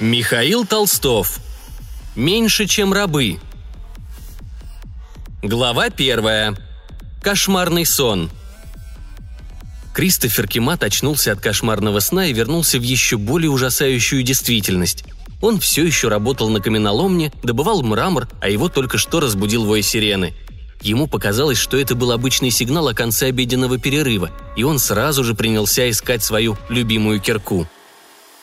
Михаил Толстов. Меньше, чем рабы. Глава первая. Кошмарный сон. Кристофер Кимат очнулся от кошмарного сна и вернулся в еще более ужасающую действительность. Он все еще работал на каменоломне, добывал мрамор, а его только что разбудил вой сирены. Ему показалось, что это был обычный сигнал о конце обеденного перерыва, и он сразу же принялся искать свою любимую кирку –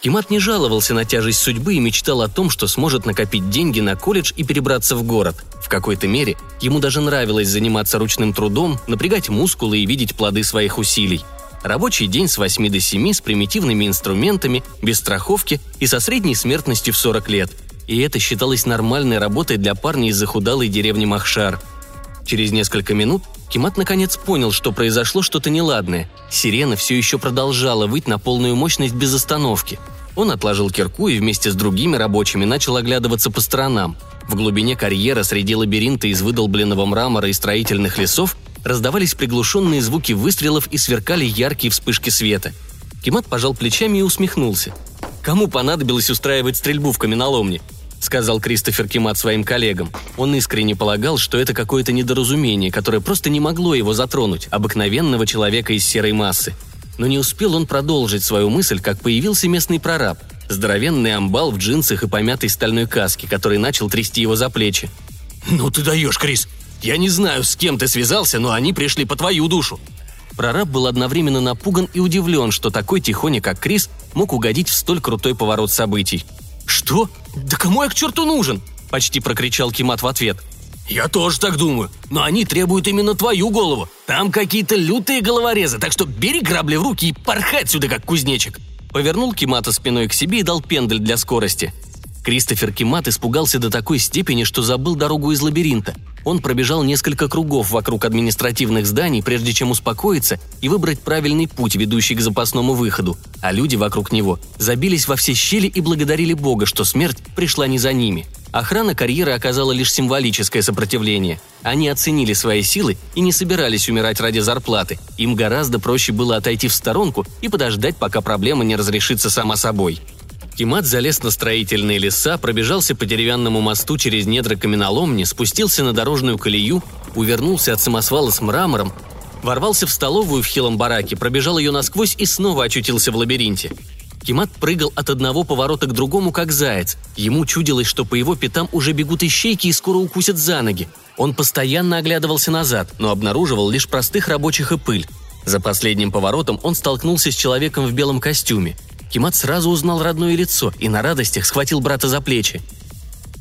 Кимат не жаловался на тяжесть судьбы и мечтал о том, что сможет накопить деньги на колледж и перебраться в город. В какой-то мере ему даже нравилось заниматься ручным трудом, напрягать мускулы и видеть плоды своих усилий. Рабочий день с 8 до 7 с примитивными инструментами, без страховки и со средней смертностью в 40 лет. И это считалось нормальной работой для парня из захудалой деревни Махшар. Через несколько минут Кимат наконец понял, что произошло что-то неладное. Сирена все еще продолжала выть на полную мощность без остановки – он отложил кирку и вместе с другими рабочими начал оглядываться по сторонам. В глубине карьера среди лабиринта из выдолбленного мрамора и строительных лесов раздавались приглушенные звуки выстрелов и сверкали яркие вспышки света. Кимат пожал плечами и усмехнулся. «Кому понадобилось устраивать стрельбу в каменоломне?» – сказал Кристофер Кимат своим коллегам. Он искренне полагал, что это какое-то недоразумение, которое просто не могло его затронуть, обыкновенного человека из серой массы – но не успел он продолжить свою мысль, как появился местный прораб. Здоровенный амбал в джинсах и помятой стальной каске, который начал трясти его за плечи. «Ну ты даешь, Крис! Я не знаю, с кем ты связался, но они пришли по твою душу!» Прораб был одновременно напуган и удивлен, что такой тихоня, как Крис, мог угодить в столь крутой поворот событий. «Что? Да кому я к черту нужен?» – почти прокричал Кимат в ответ – «Я тоже так думаю. Но они требуют именно твою голову. Там какие-то лютые головорезы, так что бери грабли в руки и порхай отсюда, как кузнечик». Повернул Кимата спиной к себе и дал пендель для скорости. Кристофер Кимат испугался до такой степени, что забыл дорогу из лабиринта. Он пробежал несколько кругов вокруг административных зданий, прежде чем успокоиться и выбрать правильный путь, ведущий к запасному выходу. А люди вокруг него забились во все щели и благодарили Бога, что смерть пришла не за ними – Охрана карьеры оказала лишь символическое сопротивление. Они оценили свои силы и не собирались умирать ради зарплаты. Им гораздо проще было отойти в сторонку и подождать, пока проблема не разрешится сама собой. Кимат залез на строительные леса, пробежался по деревянному мосту через недра каменоломни, спустился на дорожную колею, увернулся от самосвала с мрамором, ворвался в столовую в хилом бараке, пробежал ее насквозь и снова очутился в лабиринте. Кимат прыгал от одного поворота к другому, как заяц. Ему чудилось, что по его пятам уже бегут ищейки и скоро укусят за ноги. Он постоянно оглядывался назад, но обнаруживал лишь простых рабочих и пыль. За последним поворотом он столкнулся с человеком в белом костюме. Кимат сразу узнал родное лицо и на радостях схватил брата за плечи.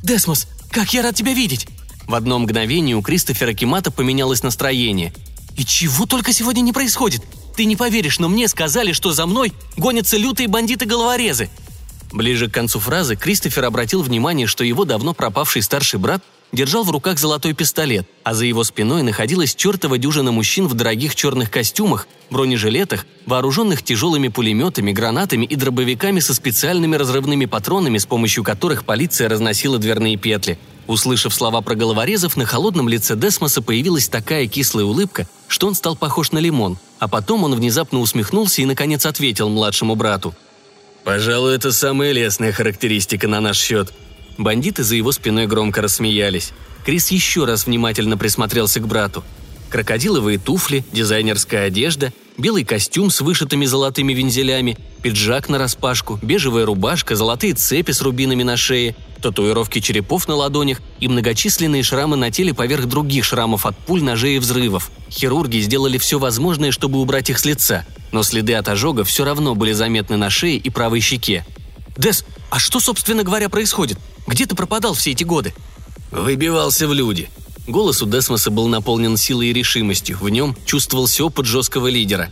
«Десмос, как я рад тебя видеть!» В одно мгновение у Кристофера Кимата поменялось настроение. «И чего только сегодня не происходит? Ты не поверишь, но мне сказали, что за мной гонятся лютые бандиты-головорезы». Ближе к концу фразы Кристофер обратил внимание, что его давно пропавший старший брат держал в руках золотой пистолет, а за его спиной находилась чертова дюжина мужчин в дорогих черных костюмах, бронежилетах, вооруженных тяжелыми пулеметами, гранатами и дробовиками со специальными разрывными патронами, с помощью которых полиция разносила дверные петли. Услышав слова про головорезов, на холодном лице Десмоса появилась такая кислая улыбка, что он стал похож на лимон, а потом он внезапно усмехнулся и, наконец, ответил младшему брату. «Пожалуй, это самая лестная характеристика на наш счет», Бандиты за его спиной громко рассмеялись. Крис еще раз внимательно присмотрелся к брату. Крокодиловые туфли, дизайнерская одежда, белый костюм с вышитыми золотыми вензелями, пиджак на распашку, бежевая рубашка, золотые цепи с рубинами на шее, татуировки черепов на ладонях и многочисленные шрамы на теле поверх других шрамов от пуль, ножей и взрывов. Хирурги сделали все возможное, чтобы убрать их с лица, но следы от ожога все равно были заметны на шее и правой щеке. «Дес, а что, собственно говоря, происходит? Где ты пропадал все эти годы?» «Выбивался в люди». Голос у Десмоса был наполнен силой и решимостью, в нем чувствовался опыт жесткого лидера.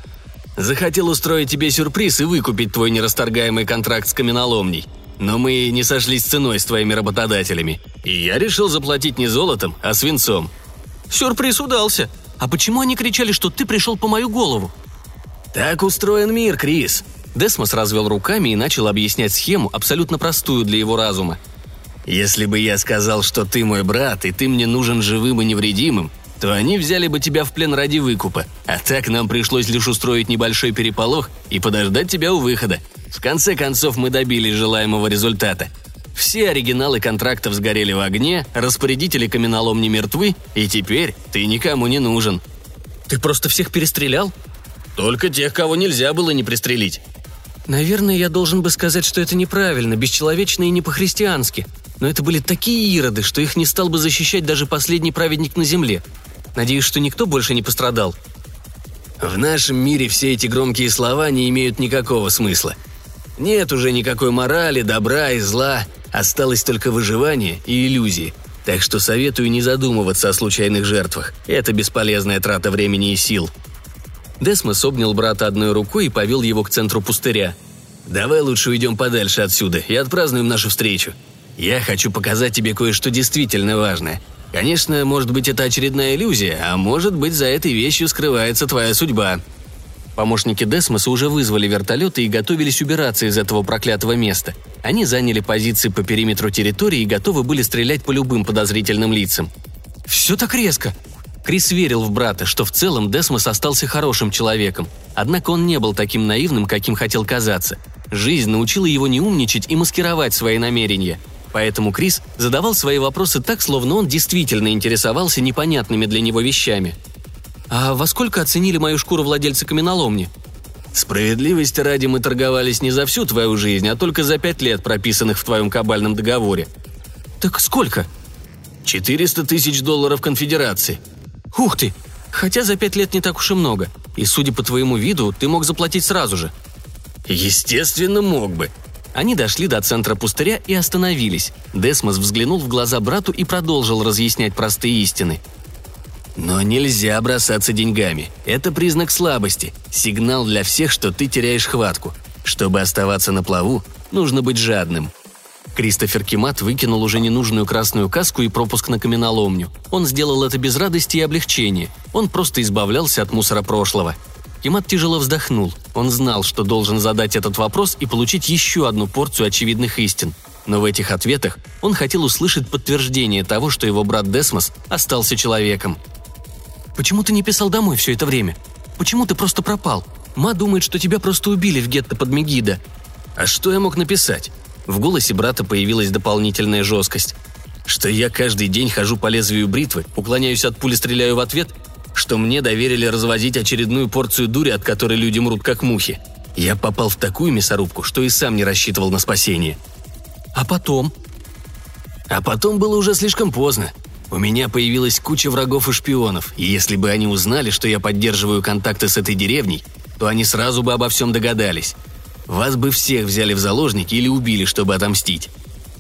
«Захотел устроить тебе сюрприз и выкупить твой нерасторгаемый контракт с каменоломней. Но мы не сошлись ценой с твоими работодателями. И я решил заплатить не золотом, а свинцом». «Сюрприз удался. А почему они кричали, что ты пришел по мою голову?» «Так устроен мир, Крис», Десмос развел руками и начал объяснять схему, абсолютно простую для его разума. Если бы я сказал, что ты мой брат, и ты мне нужен живым и невредимым, то они взяли бы тебя в плен ради выкупа, а так нам пришлось лишь устроить небольшой переполох и подождать тебя у выхода. В конце концов мы добились желаемого результата. Все оригиналы контрактов сгорели в огне, распорядители каменолом не мертвы, и теперь ты никому не нужен. Ты просто всех перестрелял? Только тех, кого нельзя было не пристрелить. Наверное, я должен бы сказать, что это неправильно, бесчеловечно и не по-христиански. Но это были такие ироды, что их не стал бы защищать даже последний праведник на земле. Надеюсь, что никто больше не пострадал. В нашем мире все эти громкие слова не имеют никакого смысла. Нет уже никакой морали, добра и зла, осталось только выживание и иллюзии. Так что советую не задумываться о случайных жертвах. Это бесполезная трата времени и сил. Десмос обнял брата одной рукой и повел его к центру пустыря. «Давай лучше уйдем подальше отсюда и отпразднуем нашу встречу. Я хочу показать тебе кое-что действительно важное. Конечно, может быть, это очередная иллюзия, а может быть, за этой вещью скрывается твоя судьба». Помощники Десмоса уже вызвали вертолеты и готовились убираться из этого проклятого места. Они заняли позиции по периметру территории и готовы были стрелять по любым подозрительным лицам. «Все так резко!» Крис верил в брата, что в целом Десмос остался хорошим человеком. Однако он не был таким наивным, каким хотел казаться. Жизнь научила его не умничать и маскировать свои намерения. Поэтому Крис задавал свои вопросы так, словно он действительно интересовался непонятными для него вещами. «А во сколько оценили мою шкуру владельцы каменоломни?» «Справедливости ради мы торговались не за всю твою жизнь, а только за пять лет, прописанных в твоем кабальном договоре». «Так сколько?» «400 тысяч долларов конфедерации». «Ух ты! Хотя за пять лет не так уж и много. И, судя по твоему виду, ты мог заплатить сразу же». «Естественно, мог бы», они дошли до центра пустыря и остановились. Десмос взглянул в глаза брату и продолжил разъяснять простые истины. «Но нельзя бросаться деньгами. Это признак слабости, сигнал для всех, что ты теряешь хватку. Чтобы оставаться на плаву, нужно быть жадным». Кристофер Кимат выкинул уже ненужную красную каску и пропуск на каменоломню. Он сделал это без радости и облегчения. Он просто избавлялся от мусора прошлого – Кемат тяжело вздохнул. Он знал, что должен задать этот вопрос и получить еще одну порцию очевидных истин. Но в этих ответах он хотел услышать подтверждение того, что его брат Десмос остался человеком. «Почему ты не писал домой все это время? Почему ты просто пропал? Ма думает, что тебя просто убили в гетто под Мегида». «А что я мог написать?» В голосе брата появилась дополнительная жесткость. «Что я каждый день хожу по лезвию бритвы, уклоняюсь от пули, стреляю в ответ что мне доверили развозить очередную порцию дури, от которой люди мрут как мухи. Я попал в такую мясорубку, что и сам не рассчитывал на спасение. А потом? А потом было уже слишком поздно. У меня появилась куча врагов и шпионов, и если бы они узнали, что я поддерживаю контакты с этой деревней, то они сразу бы обо всем догадались. Вас бы всех взяли в заложники или убили, чтобы отомстить.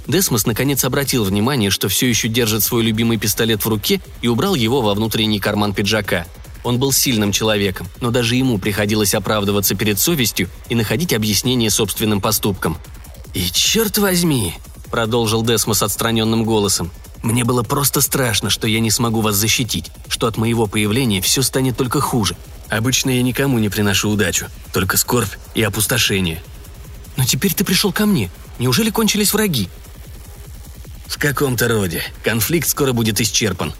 Десмос наконец обратил внимание, что все еще держит свой любимый пистолет в руке и убрал его во внутренний карман пиджака. Он был сильным человеком, но даже ему приходилось оправдываться перед совестью и находить объяснение собственным поступкам. «И черт возьми!» – продолжил Десмос отстраненным голосом. «Мне было просто страшно, что я не смогу вас защитить, что от моего появления все станет только хуже. Обычно я никому не приношу удачу, только скорбь и опустошение». «Но теперь ты пришел ко мне. Неужели кончились враги?» «В каком-то роде. Конфликт скоро будет исчерпан».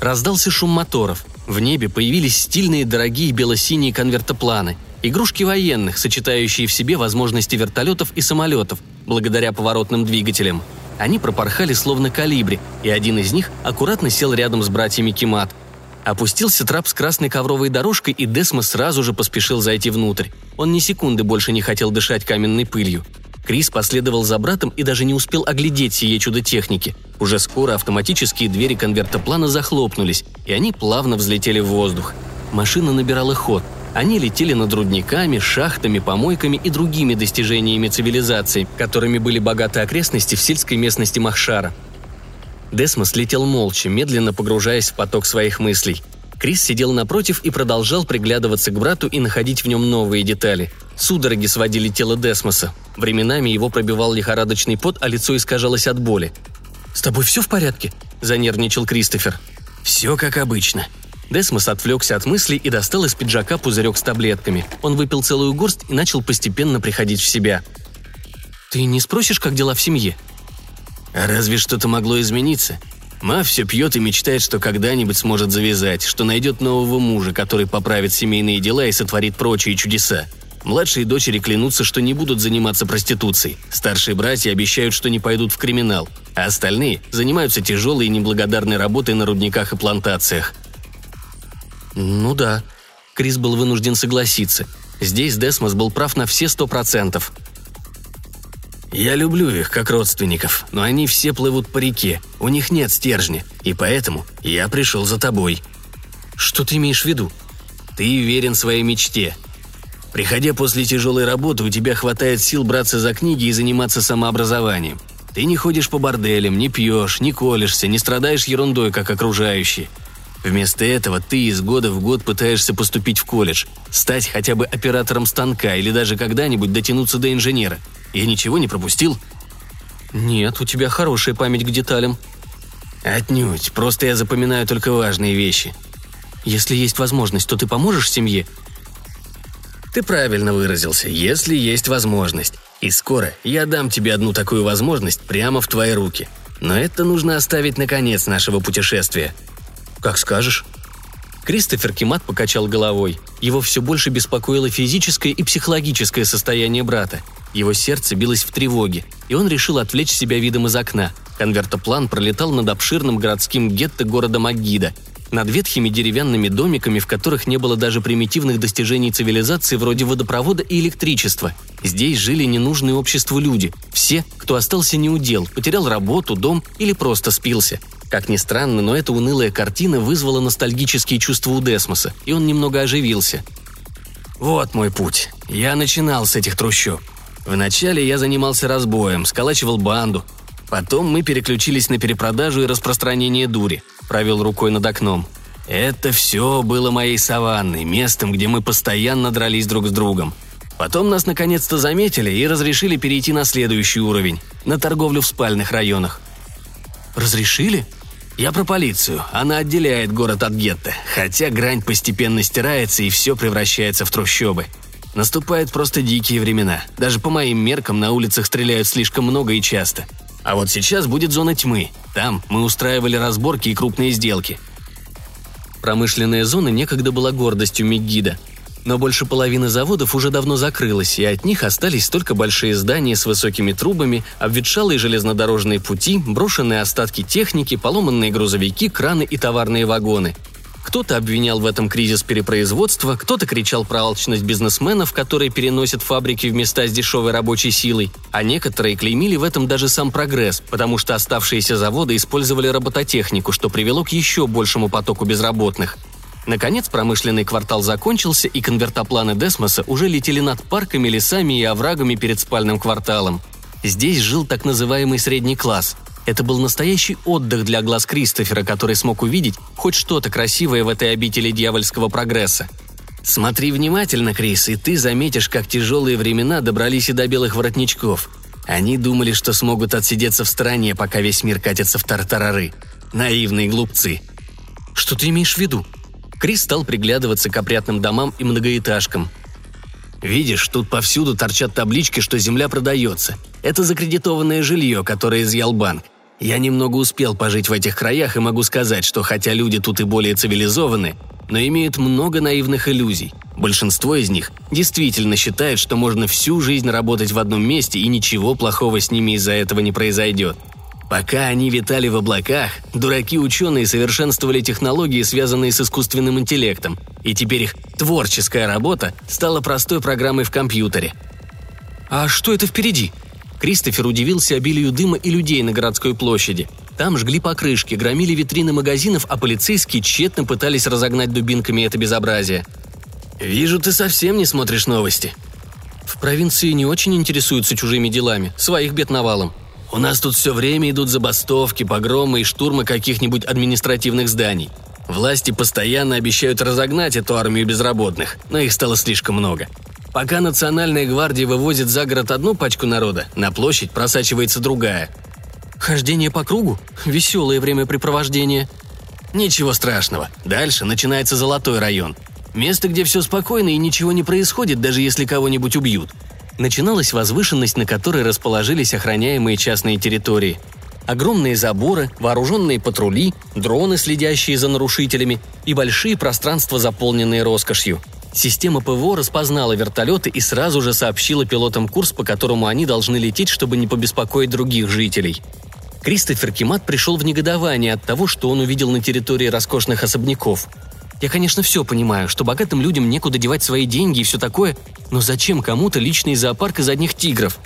Раздался шум моторов. В небе появились стильные дорогие бело-синие конвертопланы. Игрушки военных, сочетающие в себе возможности вертолетов и самолетов, благодаря поворотным двигателям. Они пропорхали словно калибри, и один из них аккуратно сел рядом с братьями Кимат. Опустился трап с красной ковровой дорожкой, и Десма сразу же поспешил зайти внутрь. Он ни секунды больше не хотел дышать каменной пылью. Крис последовал за братом и даже не успел оглядеть сие чудо техники. Уже скоро автоматические двери конвертоплана захлопнулись, и они плавно взлетели в воздух. Машина набирала ход. Они летели над рудниками, шахтами, помойками и другими достижениями цивилизации, которыми были богаты окрестности в сельской местности Махшара. Десмос летел молча, медленно погружаясь в поток своих мыслей. Крис сидел напротив и продолжал приглядываться к брату и находить в нем новые детали. Судороги сводили тело Десмоса. Временами его пробивал лихорадочный пот, а лицо искажалось от боли. «С тобой все в порядке?» – занервничал Кристофер. «Все как обычно». Десмос отвлекся от мыслей и достал из пиджака пузырек с таблетками. Он выпил целую горсть и начал постепенно приходить в себя. «Ты не спросишь, как дела в семье?» Разве что-то могло измениться? Ма все пьет и мечтает, что когда-нибудь сможет завязать, что найдет нового мужа, который поправит семейные дела и сотворит прочие чудеса. Младшие дочери клянутся, что не будут заниматься проституцией. Старшие братья обещают, что не пойдут в криминал. А остальные занимаются тяжелой и неблагодарной работой на рудниках и плантациях. Ну да. Крис был вынужден согласиться. Здесь Десмос был прав на все сто процентов. Я люблю их как родственников, но они все плывут по реке, у них нет стержня, и поэтому я пришел за тобой. Что ты имеешь в виду? Ты верен своей мечте. Приходя после тяжелой работы, у тебя хватает сил браться за книги и заниматься самообразованием. Ты не ходишь по борделям, не пьешь, не колешься, не страдаешь ерундой, как окружающие. Вместо этого ты из года в год пытаешься поступить в колледж, стать хотя бы оператором станка или даже когда-нибудь дотянуться до инженера – я ничего не пропустил?» «Нет, у тебя хорошая память к деталям». «Отнюдь, просто я запоминаю только важные вещи». «Если есть возможность, то ты поможешь семье?» «Ты правильно выразился, если есть возможность. И скоро я дам тебе одну такую возможность прямо в твои руки. Но это нужно оставить на конец нашего путешествия». «Как скажешь». Кристофер Кимат покачал головой. Его все больше беспокоило физическое и психологическое состояние брата. Его сердце билось в тревоге, и он решил отвлечь себя видом из окна. Конвертоплан пролетал над обширным городским гетто города Магида, над ветхими деревянными домиками, в которых не было даже примитивных достижений цивилизации вроде водопровода и электричества. Здесь жили ненужные обществу люди, все, кто остался неудел, потерял работу, дом или просто спился. Как ни странно, но эта унылая картина вызвала ностальгические чувства у Десмоса, и он немного оживился. «Вот мой путь. Я начинал с этих трущоб. Вначале я занимался разбоем, сколачивал банду. Потом мы переключились на перепродажу и распространение дури. Провел рукой над окном. Это все было моей саванной, местом, где мы постоянно дрались друг с другом. Потом нас наконец-то заметили и разрешили перейти на следующий уровень, на торговлю в спальных районах. «Разрешили?» Я про полицию. Она отделяет город от гетто, хотя грань постепенно стирается и все превращается в трущобы. Наступают просто дикие времена. Даже по моим меркам на улицах стреляют слишком много и часто. А вот сейчас будет зона тьмы. Там мы устраивали разборки и крупные сделки. Промышленная зона некогда была гордостью Мегида. Но больше половины заводов уже давно закрылась, и от них остались только большие здания с высокими трубами, обветшалые железнодорожные пути, брошенные остатки техники, поломанные грузовики, краны и товарные вагоны – кто-то обвинял в этом кризис перепроизводства, кто-то кричал про алчность бизнесменов, которые переносят фабрики в места с дешевой рабочей силой, а некоторые клеймили в этом даже сам прогресс, потому что оставшиеся заводы использовали робототехнику, что привело к еще большему потоку безработных. Наконец промышленный квартал закончился, и конвертопланы Десмоса уже летели над парками, лесами и оврагами перед спальным кварталом. Здесь жил так называемый средний класс – это был настоящий отдых для глаз Кристофера, который смог увидеть хоть что-то красивое в этой обители дьявольского прогресса. «Смотри внимательно, Крис, и ты заметишь, как тяжелые времена добрались и до белых воротничков. Они думали, что смогут отсидеться в стороне, пока весь мир катится в тартарары. Наивные глупцы». «Что ты имеешь в виду?» Крис стал приглядываться к опрятным домам и многоэтажкам. «Видишь, тут повсюду торчат таблички, что земля продается. Это закредитованное жилье, которое изъял банк. Я немного успел пожить в этих краях и могу сказать, что хотя люди тут и более цивилизованы, но имеют много наивных иллюзий. Большинство из них действительно считают, что можно всю жизнь работать в одном месте и ничего плохого с ними из-за этого не произойдет. Пока они витали в облаках, дураки-ученые совершенствовали технологии, связанные с искусственным интеллектом, и теперь их творческая работа стала простой программой в компьютере. «А что это впереди?» Кристофер удивился обилию дыма и людей на городской площади. Там жгли покрышки, громили витрины магазинов, а полицейские тщетно пытались разогнать дубинками это безобразие. «Вижу, ты совсем не смотришь новости». «В провинции не очень интересуются чужими делами, своих бед навалом», у нас тут все время идут забастовки, погромы и штурмы каких-нибудь административных зданий. Власти постоянно обещают разогнать эту армию безработных, но их стало слишком много. Пока Национальная гвардия вывозит за город одну пачку народа, на площадь просачивается другая. Хождение по кругу? Веселое времяпрепровождение. Ничего страшного. Дальше начинается Золотой район. Место, где все спокойно и ничего не происходит, даже если кого-нибудь убьют. Начиналась возвышенность, на которой расположились охраняемые частные территории. огромные заборы, вооруженные патрули, дроны, следящие за нарушителями и большие пространства, заполненные роскошью. Система ПВО распознала вертолеты и сразу же сообщила пилотам курс, по которому они должны лететь, чтобы не побеспокоить других жителей. Кристофер Кимат пришел в негодование от того, что он увидел на территории роскошных особняков. Я, конечно, все понимаю, что богатым людям некуда девать свои деньги и все такое, но зачем кому-то личный зоопарк из одних тигров?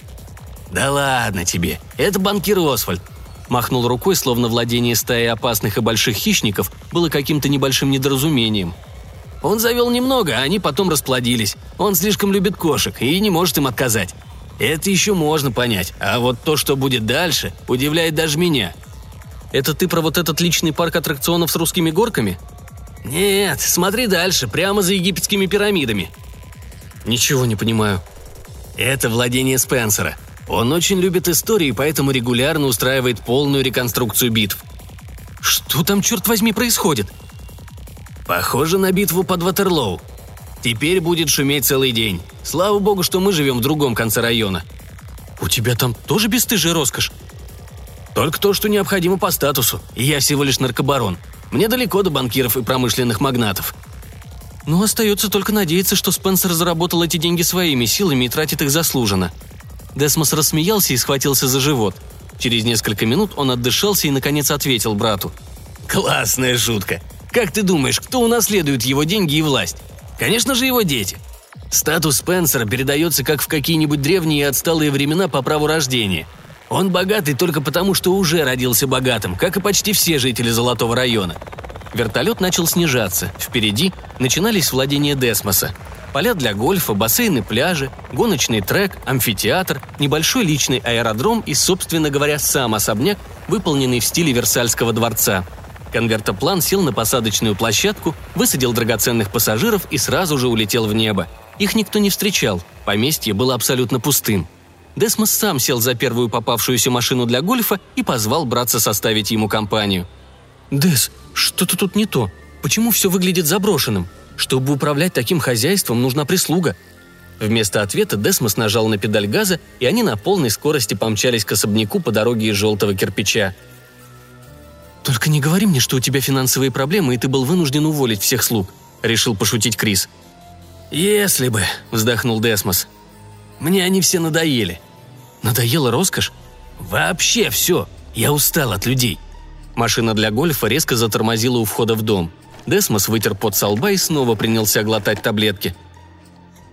«Да ладно тебе, это банкир Освальд», махнул рукой, словно владение стаи опасных и больших хищников было каким-то небольшим недоразумением. «Он завел немного, а они потом расплодились. Он слишком любит кошек и не может им отказать. Это еще можно понять, а вот то, что будет дальше, удивляет даже меня». «Это ты про вот этот личный парк аттракционов с русскими горками?» «Нет, смотри дальше, прямо за египетскими пирамидами». «Ничего не понимаю». «Это владение Спенсера. Он очень любит истории, поэтому регулярно устраивает полную реконструкцию битв. Что там, черт возьми, происходит? Похоже на битву под Ватерлоу. Теперь будет шуметь целый день. Слава богу, что мы живем в другом конце района. У тебя там тоже бесстыжая роскошь? Только то, что необходимо по статусу. И я всего лишь наркобарон. Мне далеко до банкиров и промышленных магнатов. Ну, остается только надеяться, что Спенсер заработал эти деньги своими силами и тратит их заслуженно. Десмос рассмеялся и схватился за живот. Через несколько минут он отдышался и, наконец, ответил брату. «Классная шутка. Как ты думаешь, кто унаследует его деньги и власть? Конечно же, его дети. Статус Спенсера передается как в какие-нибудь древние и отсталые времена по праву рождения. Он богатый только потому, что уже родился богатым, как и почти все жители Золотого района. Вертолет начал снижаться. Впереди начинались владения Десмоса поля для гольфа, бассейны пляжи, гоночный трек, амфитеатр, небольшой личный аэродром и, собственно говоря, сам особняк, выполненный в стиле Версальского дворца. Конвертоплан сел на посадочную площадку, высадил драгоценных пассажиров и сразу же улетел в небо. Их никто не встречал, поместье было абсолютно пустым. Десмос сам сел за первую попавшуюся машину для гольфа и позвал братца составить ему компанию. «Дес, что-то тут не то. Почему все выглядит заброшенным?» Чтобы управлять таким хозяйством, нужна прислуга. Вместо ответа Десмос нажал на педаль газа, и они на полной скорости помчались к особняку по дороге из желтого кирпича. «Только не говори мне, что у тебя финансовые проблемы, и ты был вынужден уволить всех слуг», — решил пошутить Крис. «Если бы», — вздохнул Десмос. «Мне они все надоели». «Надоела роскошь?» «Вообще все. Я устал от людей». Машина для гольфа резко затормозила у входа в дом — Десмос вытер пот со лба и снова принялся глотать таблетки.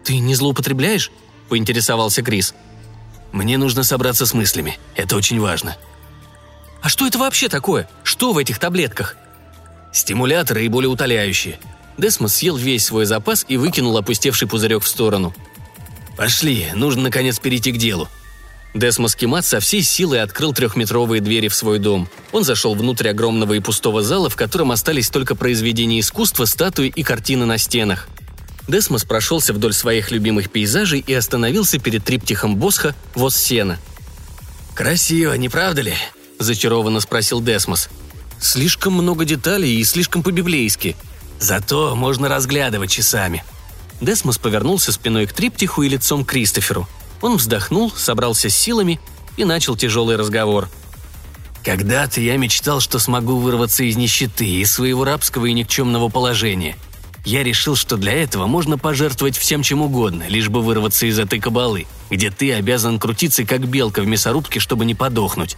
«Ты не злоупотребляешь?» – поинтересовался Крис. «Мне нужно собраться с мыслями. Это очень важно». «А что это вообще такое? Что в этих таблетках?» «Стимуляторы и болеутоляющие». Десмос съел весь свой запас и выкинул опустевший пузырек в сторону. «Пошли, нужно наконец перейти к делу», Десмос Кимат со всей силой открыл трехметровые двери в свой дом. Он зашел внутрь огромного и пустого зала, в котором остались только произведения искусства, статуи и картины на стенах. Десмос прошелся вдоль своих любимых пейзажей и остановился перед триптихом Босха «Воз сена». «Красиво, не правда ли?» – зачарованно спросил Десмос. «Слишком много деталей и слишком по-библейски. Зато можно разглядывать часами». Десмос повернулся спиной к триптиху и лицом к Кристоферу – он вздохнул, собрался с силами и начал тяжелый разговор. «Когда-то я мечтал, что смогу вырваться из нищеты, из своего рабского и никчемного положения. Я решил, что для этого можно пожертвовать всем чем угодно, лишь бы вырваться из этой кабалы, где ты обязан крутиться как белка в мясорубке, чтобы не подохнуть.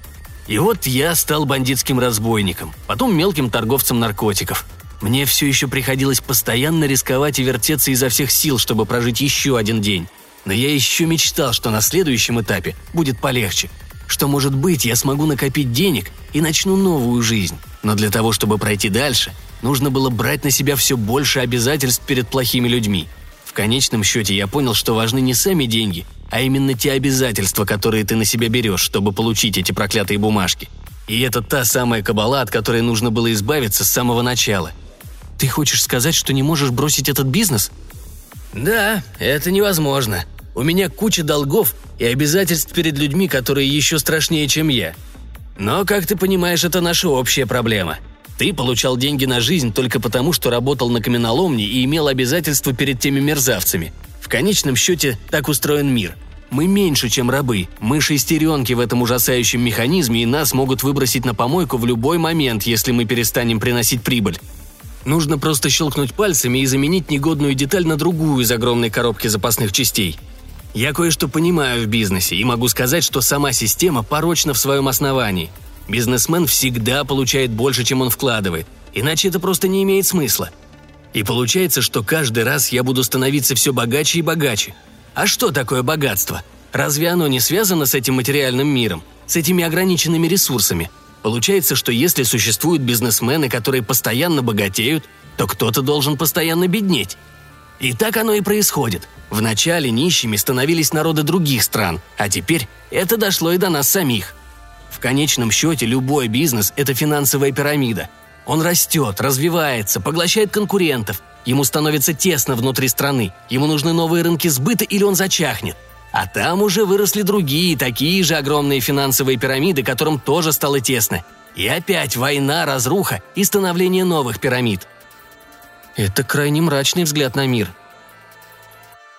И вот я стал бандитским разбойником, потом мелким торговцем наркотиков. Мне все еще приходилось постоянно рисковать и вертеться изо всех сил, чтобы прожить еще один день. Но я еще мечтал, что на следующем этапе будет полегче. Что, может быть, я смогу накопить денег и начну новую жизнь. Но для того, чтобы пройти дальше, нужно было брать на себя все больше обязательств перед плохими людьми. В конечном счете я понял, что важны не сами деньги, а именно те обязательства, которые ты на себя берешь, чтобы получить эти проклятые бумажки. И это та самая кабала, от которой нужно было избавиться с самого начала. Ты хочешь сказать, что не можешь бросить этот бизнес? Да, это невозможно. У меня куча долгов и обязательств перед людьми, которые еще страшнее, чем я. Но, как ты понимаешь, это наша общая проблема. Ты получал деньги на жизнь только потому, что работал на каменоломне и имел обязательства перед теми мерзавцами. В конечном счете, так устроен мир. Мы меньше, чем рабы. Мы шестеренки в этом ужасающем механизме, и нас могут выбросить на помойку в любой момент, если мы перестанем приносить прибыль. Нужно просто щелкнуть пальцами и заменить негодную деталь на другую из огромной коробки запасных частей. Я кое-что понимаю в бизнесе и могу сказать, что сама система порочна в своем основании. Бизнесмен всегда получает больше, чем он вкладывает, иначе это просто не имеет смысла. И получается, что каждый раз я буду становиться все богаче и богаче – а что такое богатство? Разве оно не связано с этим материальным миром, с этими ограниченными ресурсами? Получается, что если существуют бизнесмены, которые постоянно богатеют, то кто-то должен постоянно беднеть. И так оно и происходит. Вначале нищими становились народы других стран, а теперь это дошло и до нас самих. В конечном счете любой бизнес – это финансовая пирамида. Он растет, развивается, поглощает конкурентов – Ему становится тесно внутри страны, ему нужны новые рынки сбыта или он зачахнет. А там уже выросли другие, такие же огромные финансовые пирамиды, которым тоже стало тесно. И опять война, разруха и становление новых пирамид. Это крайне мрачный взгляд на мир.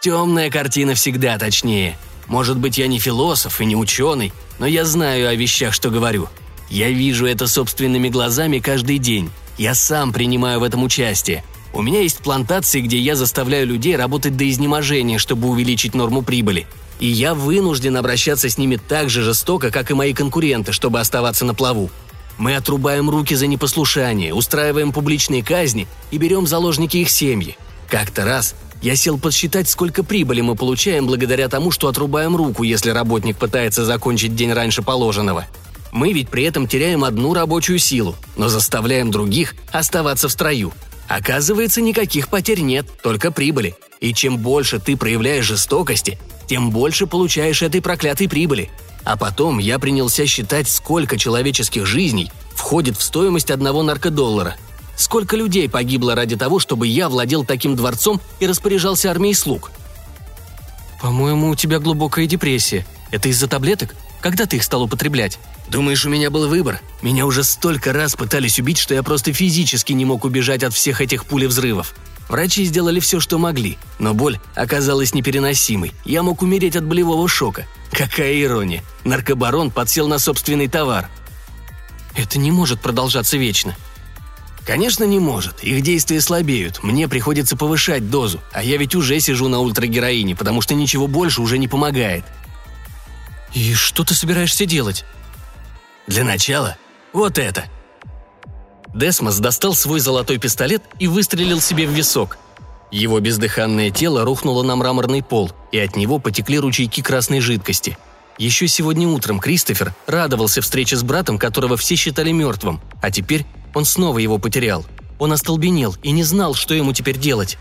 Темная картина всегда точнее. Может быть, я не философ и не ученый, но я знаю о вещах, что говорю. Я вижу это собственными глазами каждый день. Я сам принимаю в этом участие – у меня есть плантации, где я заставляю людей работать до изнеможения, чтобы увеличить норму прибыли. И я вынужден обращаться с ними так же жестоко, как и мои конкуренты, чтобы оставаться на плаву. Мы отрубаем руки за непослушание, устраиваем публичные казни и берем заложники их семьи. Как-то раз я сел подсчитать, сколько прибыли мы получаем благодаря тому, что отрубаем руку, если работник пытается закончить день раньше положенного. Мы ведь при этом теряем одну рабочую силу, но заставляем других оставаться в строю – Оказывается, никаких потерь нет, только прибыли. И чем больше ты проявляешь жестокости, тем больше получаешь этой проклятой прибыли. А потом я принялся считать, сколько человеческих жизней входит в стоимость одного наркодоллара. Сколько людей погибло ради того, чтобы я владел таким дворцом и распоряжался армией слуг. «По-моему, у тебя глубокая депрессия. Это из-за таблеток? Когда ты их стал употреблять?» Думаешь, у меня был выбор? Меня уже столько раз пытались убить, что я просто физически не мог убежать от всех этих пуль взрывов. Врачи сделали все, что могли, но боль оказалась непереносимой. Я мог умереть от болевого шока. Какая ирония. Наркобарон подсел на собственный товар. Это не может продолжаться вечно. Конечно, не может. Их действия слабеют. Мне приходится повышать дозу. А я ведь уже сижу на ультрагероине, потому что ничего больше уже не помогает. И что ты собираешься делать? Для начала вот это». Десмос достал свой золотой пистолет и выстрелил себе в висок. Его бездыханное тело рухнуло на мраморный пол, и от него потекли ручейки красной жидкости. Еще сегодня утром Кристофер радовался встрече с братом, которого все считали мертвым, а теперь он снова его потерял. Он остолбенел и не знал, что ему теперь делать.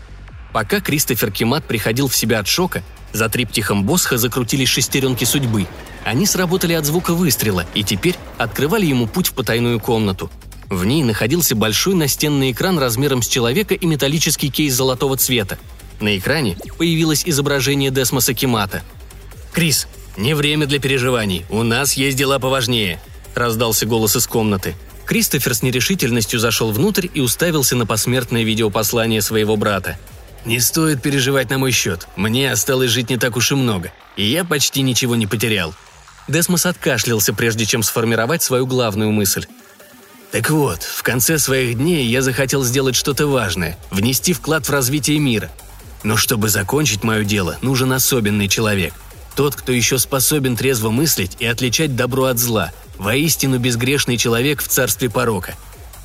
Пока Кристофер Кемат приходил в себя от шока, за триптихом Босха закрутились шестеренки судьбы. Они сработали от звука выстрела и теперь открывали ему путь в потайную комнату. В ней находился большой настенный экран размером с человека и металлический кейс золотого цвета. На экране появилось изображение Десмоса Кимата. «Крис, не время для переживаний, у нас есть дела поважнее», – раздался голос из комнаты. Кристофер с нерешительностью зашел внутрь и уставился на посмертное видеопослание своего брата – «Не стоит переживать на мой счет. Мне осталось жить не так уж и много, и я почти ничего не потерял». Десмос откашлялся, прежде чем сформировать свою главную мысль. Так вот, в конце своих дней я захотел сделать что-то важное, внести вклад в развитие мира. Но чтобы закончить мое дело, нужен особенный человек. Тот, кто еще способен трезво мыслить и отличать добро от зла, воистину безгрешный человек в царстве порока.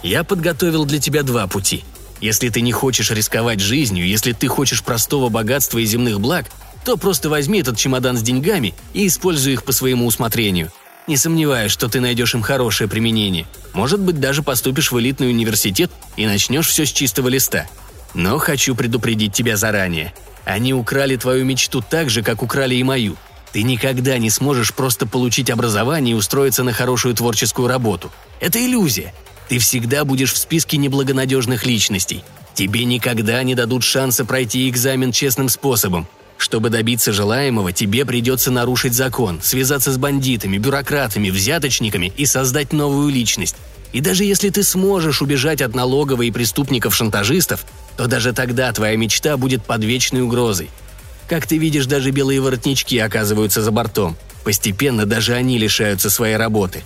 Я подготовил для тебя два пути – если ты не хочешь рисковать жизнью, если ты хочешь простого богатства и земных благ, то просто возьми этот чемодан с деньгами и используй их по своему усмотрению. Не сомневаюсь, что ты найдешь им хорошее применение. Может быть, даже поступишь в элитный университет и начнешь все с чистого листа. Но хочу предупредить тебя заранее. Они украли твою мечту так же, как украли и мою. Ты никогда не сможешь просто получить образование и устроиться на хорошую творческую работу. Это иллюзия. Ты всегда будешь в списке неблагонадежных личностей. Тебе никогда не дадут шанса пройти экзамен честным способом. Чтобы добиться желаемого, тебе придется нарушить закон, связаться с бандитами, бюрократами, взяточниками и создать новую личность. И даже если ты сможешь убежать от налоговой и преступников-шантажистов, то даже тогда твоя мечта будет под вечной угрозой. Как ты видишь, даже белые воротнички оказываются за бортом. Постепенно даже они лишаются своей работы.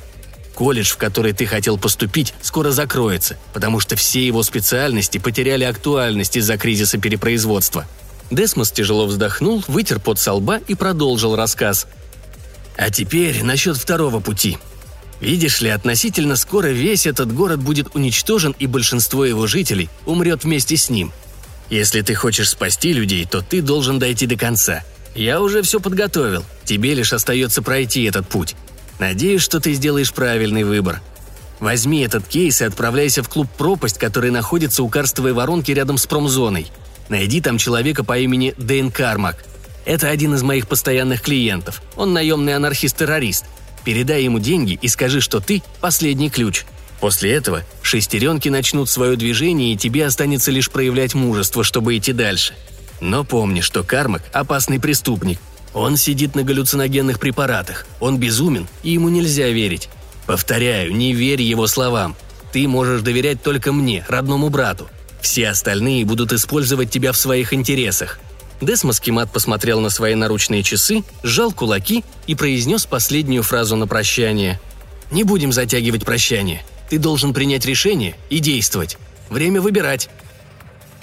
Колледж, в который ты хотел поступить, скоро закроется, потому что все его специальности потеряли актуальность из-за кризиса перепроизводства. Десмос тяжело вздохнул, вытер пот со лба и продолжил рассказ. А теперь насчет второго пути. Видишь ли, относительно скоро весь этот город будет уничтожен, и большинство его жителей умрет вместе с ним. Если ты хочешь спасти людей, то ты должен дойти до конца. Я уже все подготовил, тебе лишь остается пройти этот путь. Надеюсь, что ты сделаешь правильный выбор. Возьми этот кейс и отправляйся в клуб «Пропасть», который находится у карстовой воронки рядом с промзоной. Найди там человека по имени Дэйн Кармак. Это один из моих постоянных клиентов. Он наемный анархист-террорист. Передай ему деньги и скажи, что ты – последний ключ. После этого шестеренки начнут свое движение, и тебе останется лишь проявлять мужество, чтобы идти дальше. Но помни, что Кармак – опасный преступник, он сидит на галлюциногенных препаратах. Он безумен, и ему нельзя верить. Повторяю, не верь его словам. Ты можешь доверять только мне, родному брату. Все остальные будут использовать тебя в своих интересах. Десмос Кимат посмотрел на свои наручные часы, сжал кулаки и произнес последнюю фразу на прощание. «Не будем затягивать прощание. Ты должен принять решение и действовать. Время выбирать».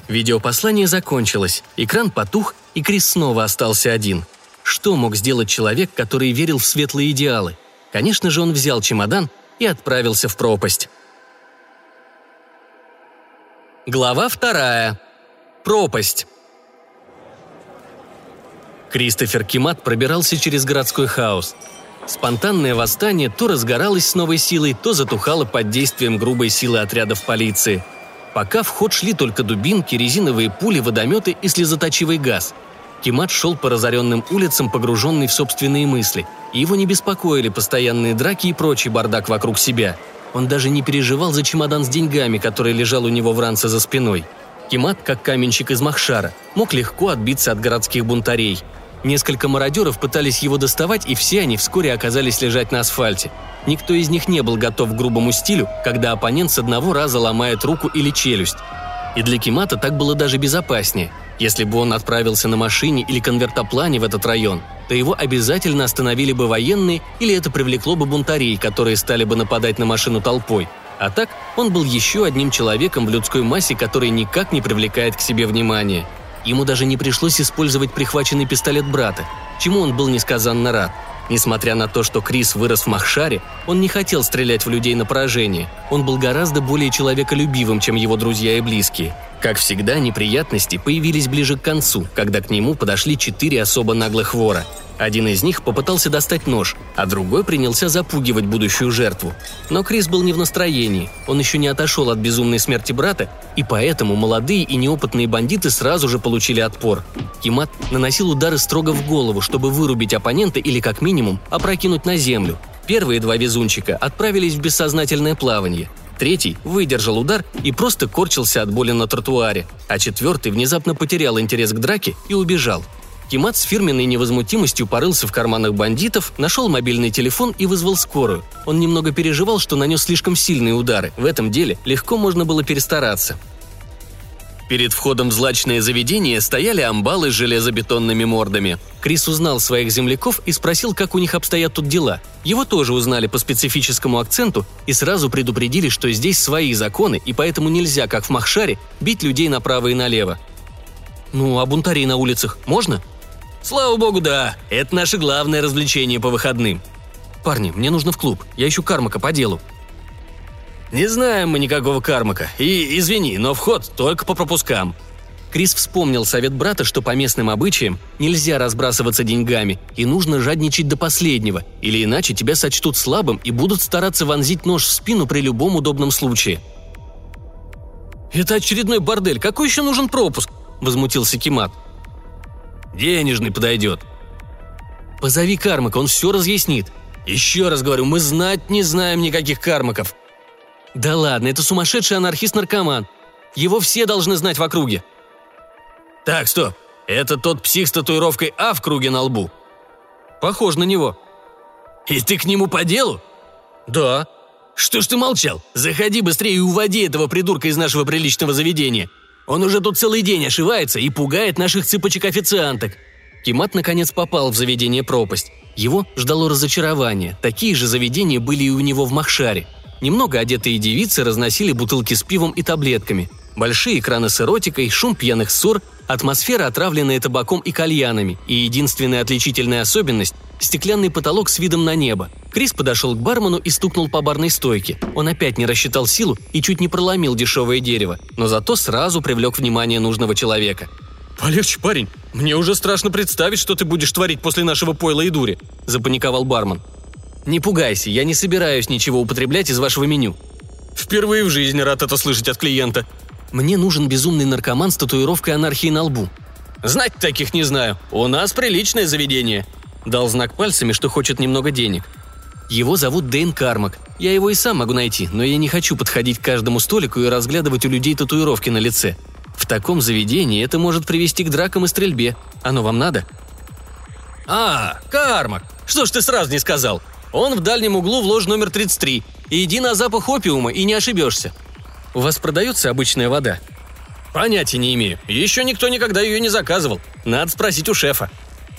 Видеопослание закончилось, экран потух, и Крис снова остался один – что мог сделать человек, который верил в светлые идеалы? Конечно же, он взял чемодан и отправился в пропасть. Глава вторая. Пропасть. Кристофер Кимат пробирался через городской хаос. Спонтанное восстание то разгоралось с новой силой, то затухало под действием грубой силы отрядов полиции. Пока в ход шли только дубинки, резиновые пули, водометы и слезоточивый газ – Кимат шел по разоренным улицам, погруженный в собственные мысли, его не беспокоили постоянные драки и прочий бардак вокруг себя. Он даже не переживал за чемодан с деньгами, который лежал у него в ранце за спиной. Кимат, как каменщик из Махшара, мог легко отбиться от городских бунтарей. Несколько мародеров пытались его доставать, и все они вскоре оказались лежать на асфальте. Никто из них не был готов к грубому стилю, когда оппонент с одного раза ломает руку или челюсть. И для Кимата так было даже безопаснее – если бы он отправился на машине или конвертоплане в этот район, то его обязательно остановили бы военные или это привлекло бы бунтарей, которые стали бы нападать на машину толпой. А так, он был еще одним человеком в людской массе, который никак не привлекает к себе внимания. Ему даже не пришлось использовать прихваченный пистолет брата, чему он был несказанно рад. Несмотря на то, что Крис вырос в Махшаре, он не хотел стрелять в людей на поражение. Он был гораздо более человеколюбивым, чем его друзья и близкие – как всегда, неприятности появились ближе к концу, когда к нему подошли четыре особо наглых вора. Один из них попытался достать нож, а другой принялся запугивать будущую жертву. Но Крис был не в настроении, он еще не отошел от безумной смерти брата, и поэтому молодые и неопытные бандиты сразу же получили отпор. Кимат наносил удары строго в голову, чтобы вырубить оппонента или как минимум опрокинуть на землю. Первые два везунчика отправились в бессознательное плавание – Третий выдержал удар и просто корчился от боли на тротуаре, а четвертый внезапно потерял интерес к драке и убежал. Кимат с фирменной невозмутимостью порылся в карманах бандитов, нашел мобильный телефон и вызвал скорую. Он немного переживал, что нанес слишком сильные удары. В этом деле легко можно было перестараться. Перед входом в злачное заведение стояли амбалы с железобетонными мордами. Крис узнал своих земляков и спросил, как у них обстоят тут дела. Его тоже узнали по специфическому акценту и сразу предупредили, что здесь свои законы, и поэтому нельзя, как в Махшаре, бить людей направо и налево. «Ну, а бунтарей на улицах можно?» «Слава богу, да. Это наше главное развлечение по выходным». «Парни, мне нужно в клуб. Я ищу кармака по делу», «Не знаем мы никакого кармака. И, извини, но вход только по пропускам». Крис вспомнил совет брата, что по местным обычаям нельзя разбрасываться деньгами, и нужно жадничать до последнего, или иначе тебя сочтут слабым и будут стараться вонзить нож в спину при любом удобном случае. «Это очередной бордель. Какой еще нужен пропуск?» – возмутился Кимат. «Денежный подойдет». «Позови Кармака, он все разъяснит. Еще раз говорю, мы знать не знаем никаких Кармаков», «Да ладно, это сумасшедший анархист-наркоман. Его все должны знать в округе». «Так, стоп. Это тот псих с татуировкой «А» в круге на лбу?» «Похож на него». «И ты к нему по делу?» «Да». «Что ж ты молчал? Заходи быстрее и уводи этого придурка из нашего приличного заведения. Он уже тут целый день ошивается и пугает наших цыпочек-официанток». Кимат наконец попал в заведение «Пропасть». Его ждало разочарование. Такие же заведения были и у него в Махшаре. Немного одетые девицы разносили бутылки с пивом и таблетками. Большие экраны с эротикой, шум пьяных ссор, атмосфера, отравленная табаком и кальянами, и единственная отличительная особенность – стеклянный потолок с видом на небо. Крис подошел к бармену и стукнул по барной стойке. Он опять не рассчитал силу и чуть не проломил дешевое дерево, но зато сразу привлек внимание нужного человека. «Полегче, парень. Мне уже страшно представить, что ты будешь творить после нашего пойла и дури», – запаниковал бармен. «Не пугайся, я не собираюсь ничего употреблять из вашего меню». «Впервые в жизни рад это слышать от клиента», мне нужен безумный наркоман с татуировкой анархии на лбу. Знать таких не знаю. У нас приличное заведение. Дал знак пальцами, что хочет немного денег. Его зовут Дэйн Кармак. Я его и сам могу найти, но я не хочу подходить к каждому столику и разглядывать у людей татуировки на лице. В таком заведении это может привести к дракам и стрельбе. Оно вам надо? А, Кармак. Что ж ты сразу не сказал? Он в дальнем углу в ложе номер 33. Иди на запах опиума и не ошибешься. У вас продается обычная вода?» «Понятия не имею. Еще никто никогда ее не заказывал. Надо спросить у шефа».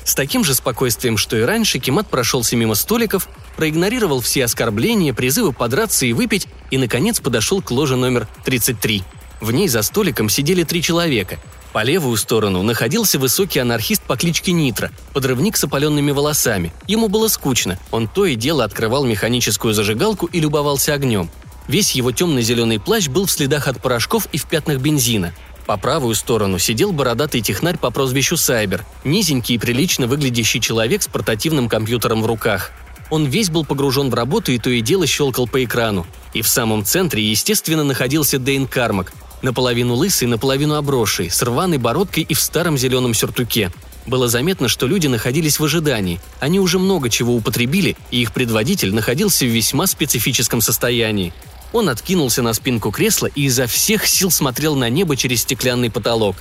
С таким же спокойствием, что и раньше, Кимат прошелся мимо столиков, проигнорировал все оскорбления, призывы подраться и выпить, и, наконец, подошел к ложе номер 33. В ней за столиком сидели три человека. По левую сторону находился высокий анархист по кличке Нитро, подрывник с опаленными волосами. Ему было скучно, он то и дело открывал механическую зажигалку и любовался огнем – Весь его темно-зеленый плащ был в следах от порошков и в пятнах бензина. По правую сторону сидел бородатый технарь по прозвищу Сайбер, низенький и прилично выглядящий человек с портативным компьютером в руках. Он весь был погружен в работу и то и дело щелкал по экрану. И в самом центре, естественно, находился Дейн Кармак, наполовину лысый, наполовину обросший, с рваной бородкой и в старом зеленом сюртуке. Было заметно, что люди находились в ожидании. Они уже много чего употребили, и их предводитель находился в весьма специфическом состоянии. Он откинулся на спинку кресла и изо всех сил смотрел на небо через стеклянный потолок.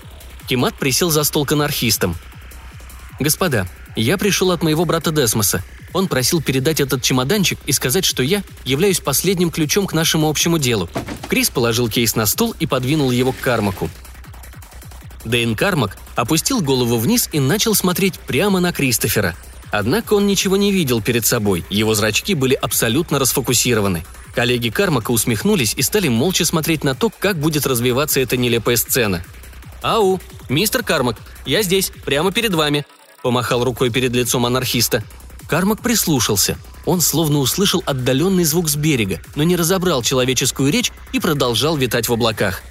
Кимат присел за стол к анархистам. «Господа, я пришел от моего брата Десмоса. Он просил передать этот чемоданчик и сказать, что я являюсь последним ключом к нашему общему делу». Крис положил кейс на стол и подвинул его к Кармаку. Дэйн Кармак опустил голову вниз и начал смотреть прямо на Кристофера. Однако он ничего не видел перед собой, его зрачки были абсолютно расфокусированы – Коллеги Кармака усмехнулись и стали молча смотреть на то, как будет развиваться эта нелепая сцена. «Ау, мистер Кармак, я здесь, прямо перед вами», – помахал рукой перед лицом анархиста. Кармак прислушался. Он словно услышал отдаленный звук с берега, но не разобрал человеческую речь и продолжал витать в облаках.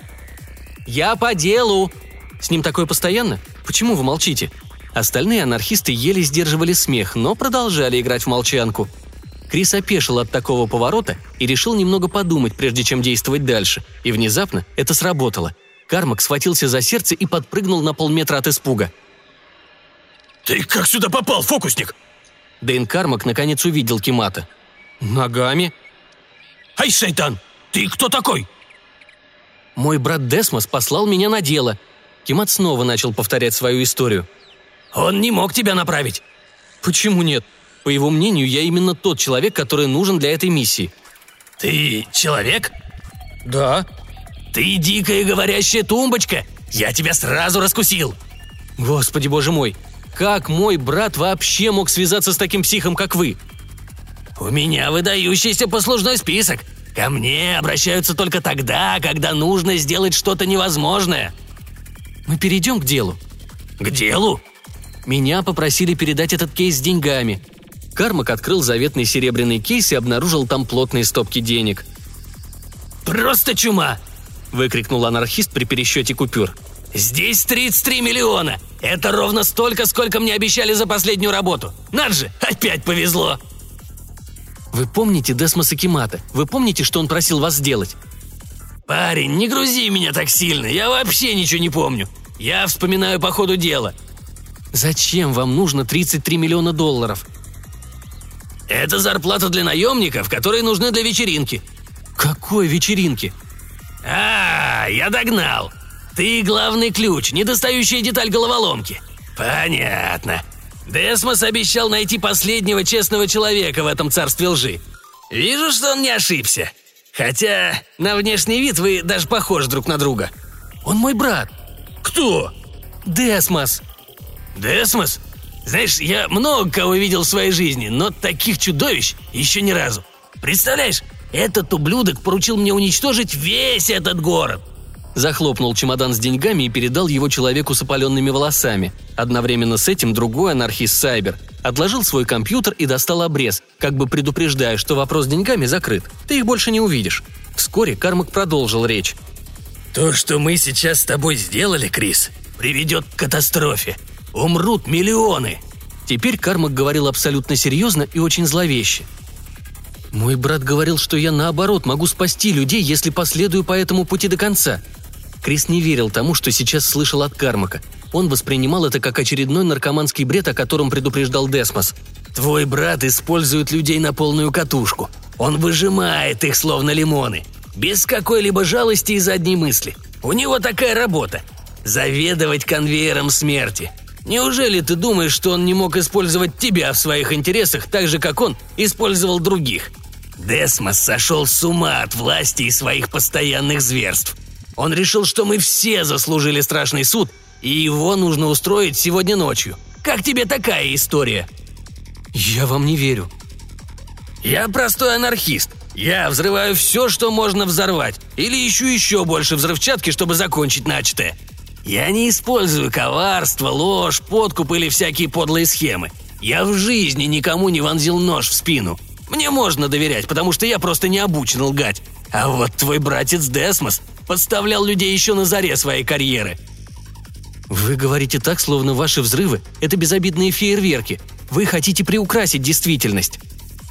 «Я по делу!» «С ним такое постоянно? Почему вы молчите?» Остальные анархисты еле сдерживали смех, но продолжали играть в молчанку – Крис опешил от такого поворота и решил немного подумать, прежде чем действовать дальше. И внезапно это сработало. Кармак схватился за сердце и подпрыгнул на полметра от испуга. «Ты как сюда попал, фокусник?» Дэйн Кармак наконец увидел Кимата. «Ногами?» «Ай, шайтан! Ты кто такой?» «Мой брат Десмос послал меня на дело». Кимат снова начал повторять свою историю. «Он не мог тебя направить». «Почему нет?» По его мнению, я именно тот человек, который нужен для этой миссии. Ты человек? Да. Ты дикая говорящая тумбочка. Я тебя сразу раскусил. Господи боже мой, как мой брат вообще мог связаться с таким психом, как вы? У меня выдающийся послужной список. Ко мне обращаются только тогда, когда нужно сделать что-то невозможное. Мы перейдем к делу. К делу? Меня попросили передать этот кейс с деньгами. Кармак открыл заветный серебряный кейс и обнаружил там плотные стопки денег. «Просто чума!» – выкрикнул анархист при пересчете купюр. «Здесь 33 миллиона! Это ровно столько, сколько мне обещали за последнюю работу! Надо же, опять повезло!» «Вы помните Десмоса Кимата? Вы помните, что он просил вас сделать?» «Парень, не грузи меня так сильно, я вообще ничего не помню. Я вспоминаю по ходу дела». «Зачем вам нужно 33 миллиона долларов?» Это зарплата для наемников, которые нужны для вечеринки». «Какой вечеринки?» «А, я догнал. Ты главный ключ, недостающая деталь головоломки. Понятно. Десмос обещал найти последнего честного человека в этом царстве лжи. Вижу, что он не ошибся. Хотя на внешний вид вы даже похожи друг на друга. Он мой брат. Кто? Десмос. Десмос? Знаешь, я много кого видел в своей жизни, но таких чудовищ еще ни разу. Представляешь, этот ублюдок поручил мне уничтожить весь этот город. Захлопнул чемодан с деньгами и передал его человеку с опаленными волосами. Одновременно с этим другой анархист Сайбер отложил свой компьютер и достал обрез, как бы предупреждая, что вопрос с деньгами закрыт. Ты их больше не увидишь. Вскоре Кармак продолжил речь. «То, что мы сейчас с тобой сделали, Крис, приведет к катастрофе. Умрут миллионы!» Теперь Кармак говорил абсолютно серьезно и очень зловеще. «Мой брат говорил, что я наоборот могу спасти людей, если последую по этому пути до конца». Крис не верил тому, что сейчас слышал от Кармака. Он воспринимал это как очередной наркоманский бред, о котором предупреждал Десмос. «Твой брат использует людей на полную катушку. Он выжимает их, словно лимоны. Без какой-либо жалости и задней мысли. У него такая работа – заведовать конвейером смерти. Неужели ты думаешь, что он не мог использовать тебя в своих интересах так же, как он использовал других? Десмос сошел с ума от власти и своих постоянных зверств. Он решил, что мы все заслужили страшный суд, и его нужно устроить сегодня ночью. Как тебе такая история?» «Я вам не верю». «Я простой анархист. Я взрываю все, что можно взорвать, или ищу еще больше взрывчатки, чтобы закончить начатое. Я не использую коварство, ложь, подкуп или всякие подлые схемы. Я в жизни никому не вонзил нож в спину. Мне можно доверять, потому что я просто не обучен лгать. А вот твой братец Десмос подставлял людей еще на заре своей карьеры. Вы говорите так, словно ваши взрывы – это безобидные фейерверки. Вы хотите приукрасить действительность.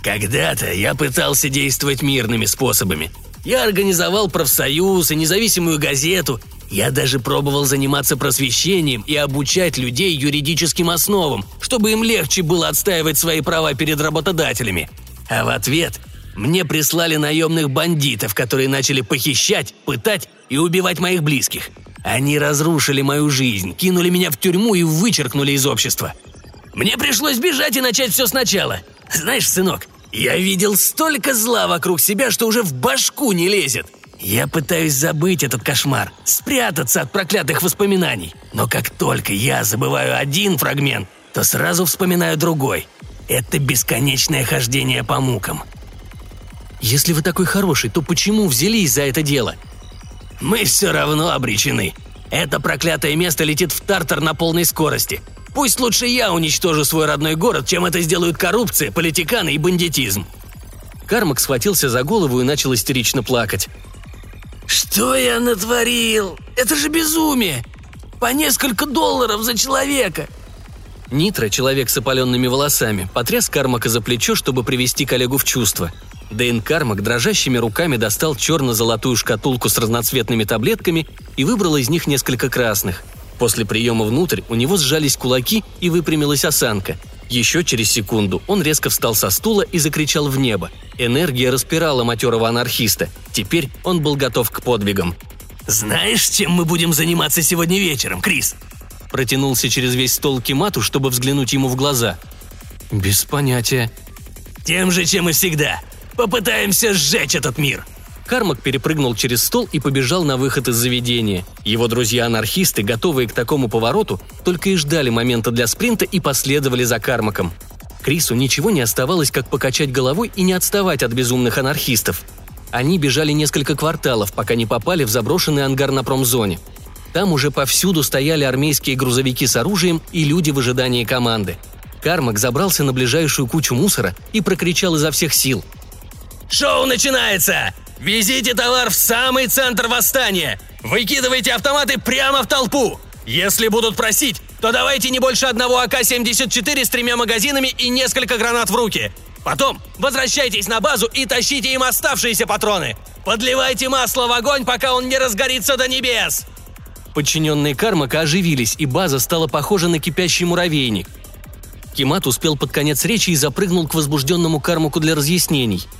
Когда-то я пытался действовать мирными способами. Я организовал профсоюз и независимую газету, я даже пробовал заниматься просвещением и обучать людей юридическим основам, чтобы им легче было отстаивать свои права перед работодателями. А в ответ мне прислали наемных бандитов, которые начали похищать, пытать и убивать моих близких. Они разрушили мою жизнь, кинули меня в тюрьму и вычеркнули из общества. Мне пришлось бежать и начать все сначала. Знаешь, сынок, я видел столько зла вокруг себя, что уже в башку не лезет. Я пытаюсь забыть этот кошмар, спрятаться от проклятых воспоминаний. Но как только я забываю один фрагмент, то сразу вспоминаю другой. Это бесконечное хождение по мукам. Если вы такой хороший, то почему взялись за это дело? Мы все равно обречены. Это проклятое место летит в Тартар на полной скорости. Пусть лучше я уничтожу свой родной город, чем это сделают коррупция, политиканы и бандитизм. Кармак схватился за голову и начал истерично плакать. «Что я натворил? Это же безумие! По несколько долларов за человека!» Нитро, человек с опаленными волосами, потряс Кармака за плечо, чтобы привести коллегу в чувство. Дэйн Кармак дрожащими руками достал черно-золотую шкатулку с разноцветными таблетками и выбрал из них несколько красных. После приема внутрь у него сжались кулаки и выпрямилась осанка – еще через секунду он резко встал со стула и закричал в небо. Энергия распирала матерого анархиста. Теперь он был готов к подвигам. «Знаешь, чем мы будем заниматься сегодня вечером, Крис?» Протянулся через весь стол Кимату, чтобы взглянуть ему в глаза. «Без понятия». «Тем же, чем и всегда. Попытаемся сжечь этот мир», Кармак перепрыгнул через стол и побежал на выход из заведения. Его друзья-анархисты, готовые к такому повороту, только и ждали момента для спринта и последовали за Кармаком. Крису ничего не оставалось, как покачать головой и не отставать от безумных анархистов. Они бежали несколько кварталов, пока не попали в заброшенный ангар на промзоне. Там уже повсюду стояли армейские грузовики с оружием и люди в ожидании команды. Кармак забрался на ближайшую кучу мусора и прокричал изо всех сил. «Шоу начинается! Везите товар в самый центр восстания! Выкидывайте автоматы прямо в толпу! Если будут просить, то давайте не больше одного АК-74 с тремя магазинами и несколько гранат в руки. Потом возвращайтесь на базу и тащите им оставшиеся патроны. Подливайте масло в огонь, пока он не разгорится до небес!» Подчиненные Кармака оживились, и база стала похожа на кипящий муравейник. Кимат успел под конец речи и запрыгнул к возбужденному Кармаку для разъяснений –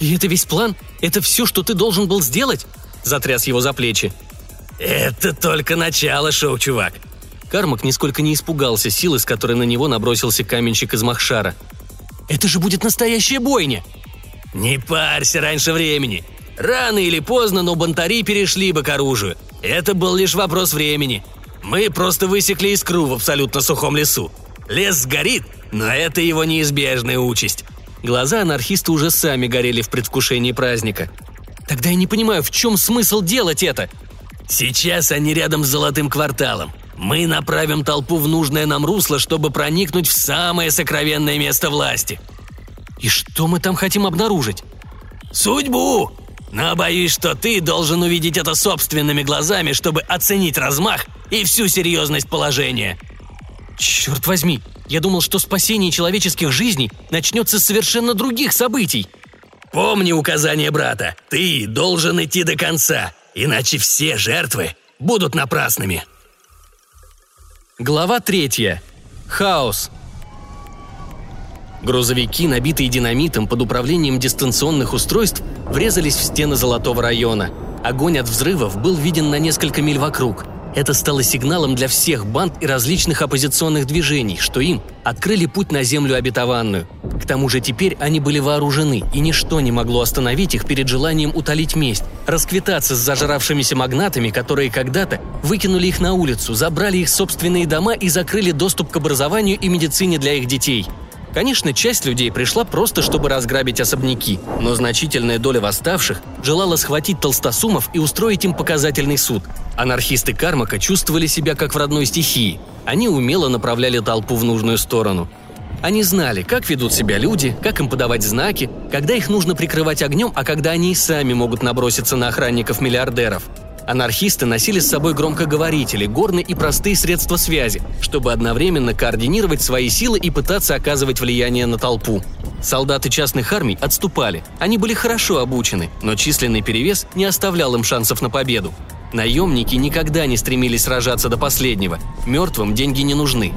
«И это весь план? Это все, что ты должен был сделать?» Затряс его за плечи. «Это только начало шоу, чувак!» Кармак нисколько не испугался силы, с которой на него набросился каменщик из Махшара. «Это же будет настоящая бойня!» «Не парься раньше времени. Рано или поздно, но бунтари перешли бы к оружию. Это был лишь вопрос времени. Мы просто высекли искру в абсолютно сухом лесу. Лес сгорит, но это его неизбежная участь. Глаза анархиста уже сами горели в предвкушении праздника. Тогда я не понимаю, в чем смысл делать это? Сейчас они рядом с золотым кварталом. Мы направим толпу в нужное нам русло, чтобы проникнуть в самое сокровенное место власти. И что мы там хотим обнаружить? Судьбу! Но боюсь, что ты должен увидеть это собственными глазами, чтобы оценить размах и всю серьезность положения. Черт возьми, я думал, что спасение человеческих жизней начнется с совершенно других событий. Помни указание брата. Ты должен идти до конца, иначе все жертвы будут напрасными. Глава третья. Хаос. Грузовики, набитые динамитом под управлением дистанционных устройств, врезались в стены Золотого района. Огонь от взрывов был виден на несколько миль вокруг. Это стало сигналом для всех банд и различных оппозиционных движений, что им открыли путь на землю обетованную. К тому же теперь они были вооружены, и ничто не могло остановить их перед желанием утолить месть, расквитаться с зажравшимися магнатами, которые когда-то выкинули их на улицу, забрали их собственные дома и закрыли доступ к образованию и медицине для их детей – Конечно, часть людей пришла просто, чтобы разграбить особняки, но значительная доля восставших желала схватить толстосумов и устроить им показательный суд. Анархисты Кармака чувствовали себя как в родной стихии. Они умело направляли толпу в нужную сторону. Они знали, как ведут себя люди, как им подавать знаки, когда их нужно прикрывать огнем, а когда они и сами могут наброситься на охранников-миллиардеров – Анархисты носили с собой громкоговорители, горные и простые средства связи, чтобы одновременно координировать свои силы и пытаться оказывать влияние на толпу. Солдаты частных армий отступали. Они были хорошо обучены, но численный перевес не оставлял им шансов на победу. Наемники никогда не стремились сражаться до последнего. Мертвым деньги не нужны.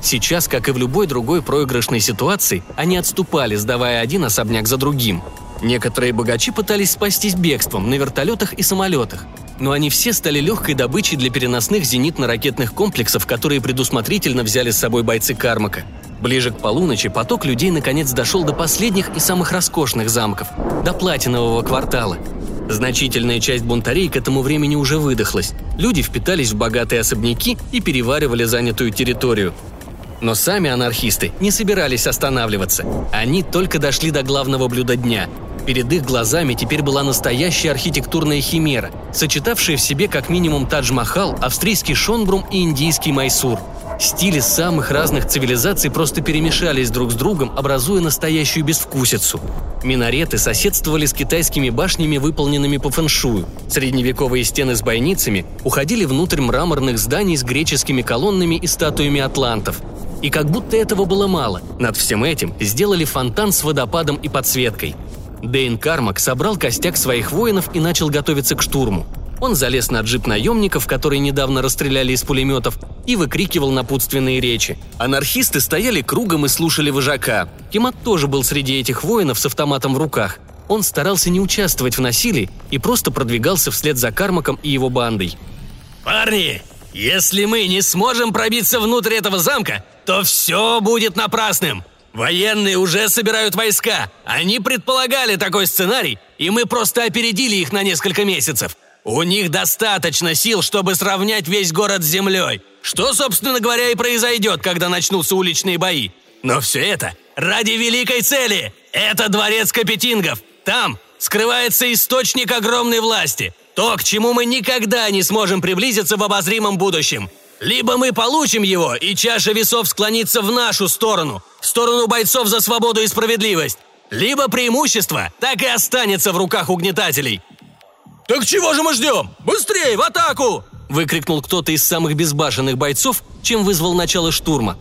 Сейчас, как и в любой другой проигрышной ситуации, они отступали, сдавая один особняк за другим. Некоторые богачи пытались спастись бегством на вертолетах и самолетах, но они все стали легкой добычей для переносных зенитно-ракетных комплексов, которые предусмотрительно взяли с собой бойцы Кармака. Ближе к полуночи поток людей наконец дошел до последних и самых роскошных замков, до платинового квартала. Значительная часть бунтарей к этому времени уже выдохлась. Люди впитались в богатые особняки и переваривали занятую территорию. Но сами анархисты не собирались останавливаться. Они только дошли до главного блюда дня Перед их глазами теперь была настоящая архитектурная химера, сочетавшая в себе как минимум Тадж-Махал, австрийский Шонбрум и индийский Майсур. Стили самых разных цивилизаций просто перемешались друг с другом, образуя настоящую безвкусицу. Минареты соседствовали с китайскими башнями, выполненными по фэншую. Средневековые стены с бойницами уходили внутрь мраморных зданий с греческими колоннами и статуями атлантов. И как будто этого было мало, над всем этим сделали фонтан с водопадом и подсветкой – Дейн Кармак собрал костяк своих воинов и начал готовиться к штурму. Он залез на джип наемников, которые недавно расстреляли из пулеметов, и выкрикивал напутственные речи. Анархисты стояли кругом и слушали вожака. Кемат тоже был среди этих воинов с автоматом в руках. Он старался не участвовать в насилии и просто продвигался вслед за Кармаком и его бандой. «Парни, если мы не сможем пробиться внутрь этого замка, то все будет напрасным!» Военные уже собирают войска. Они предполагали такой сценарий, и мы просто опередили их на несколько месяцев. У них достаточно сил, чтобы сравнять весь город с землей. Что, собственно говоря, и произойдет, когда начнутся уличные бои. Но все это ради великой цели. Это дворец Капетингов. Там скрывается источник огромной власти. То, к чему мы никогда не сможем приблизиться в обозримом будущем. Либо мы получим его, и чаша весов склонится в нашу сторону, в сторону бойцов за свободу и справедливость. Либо преимущество так и останется в руках угнетателей. «Так чего же мы ждем? Быстрее, в атаку!» выкрикнул кто-то из самых безбашенных бойцов, чем вызвал начало штурма.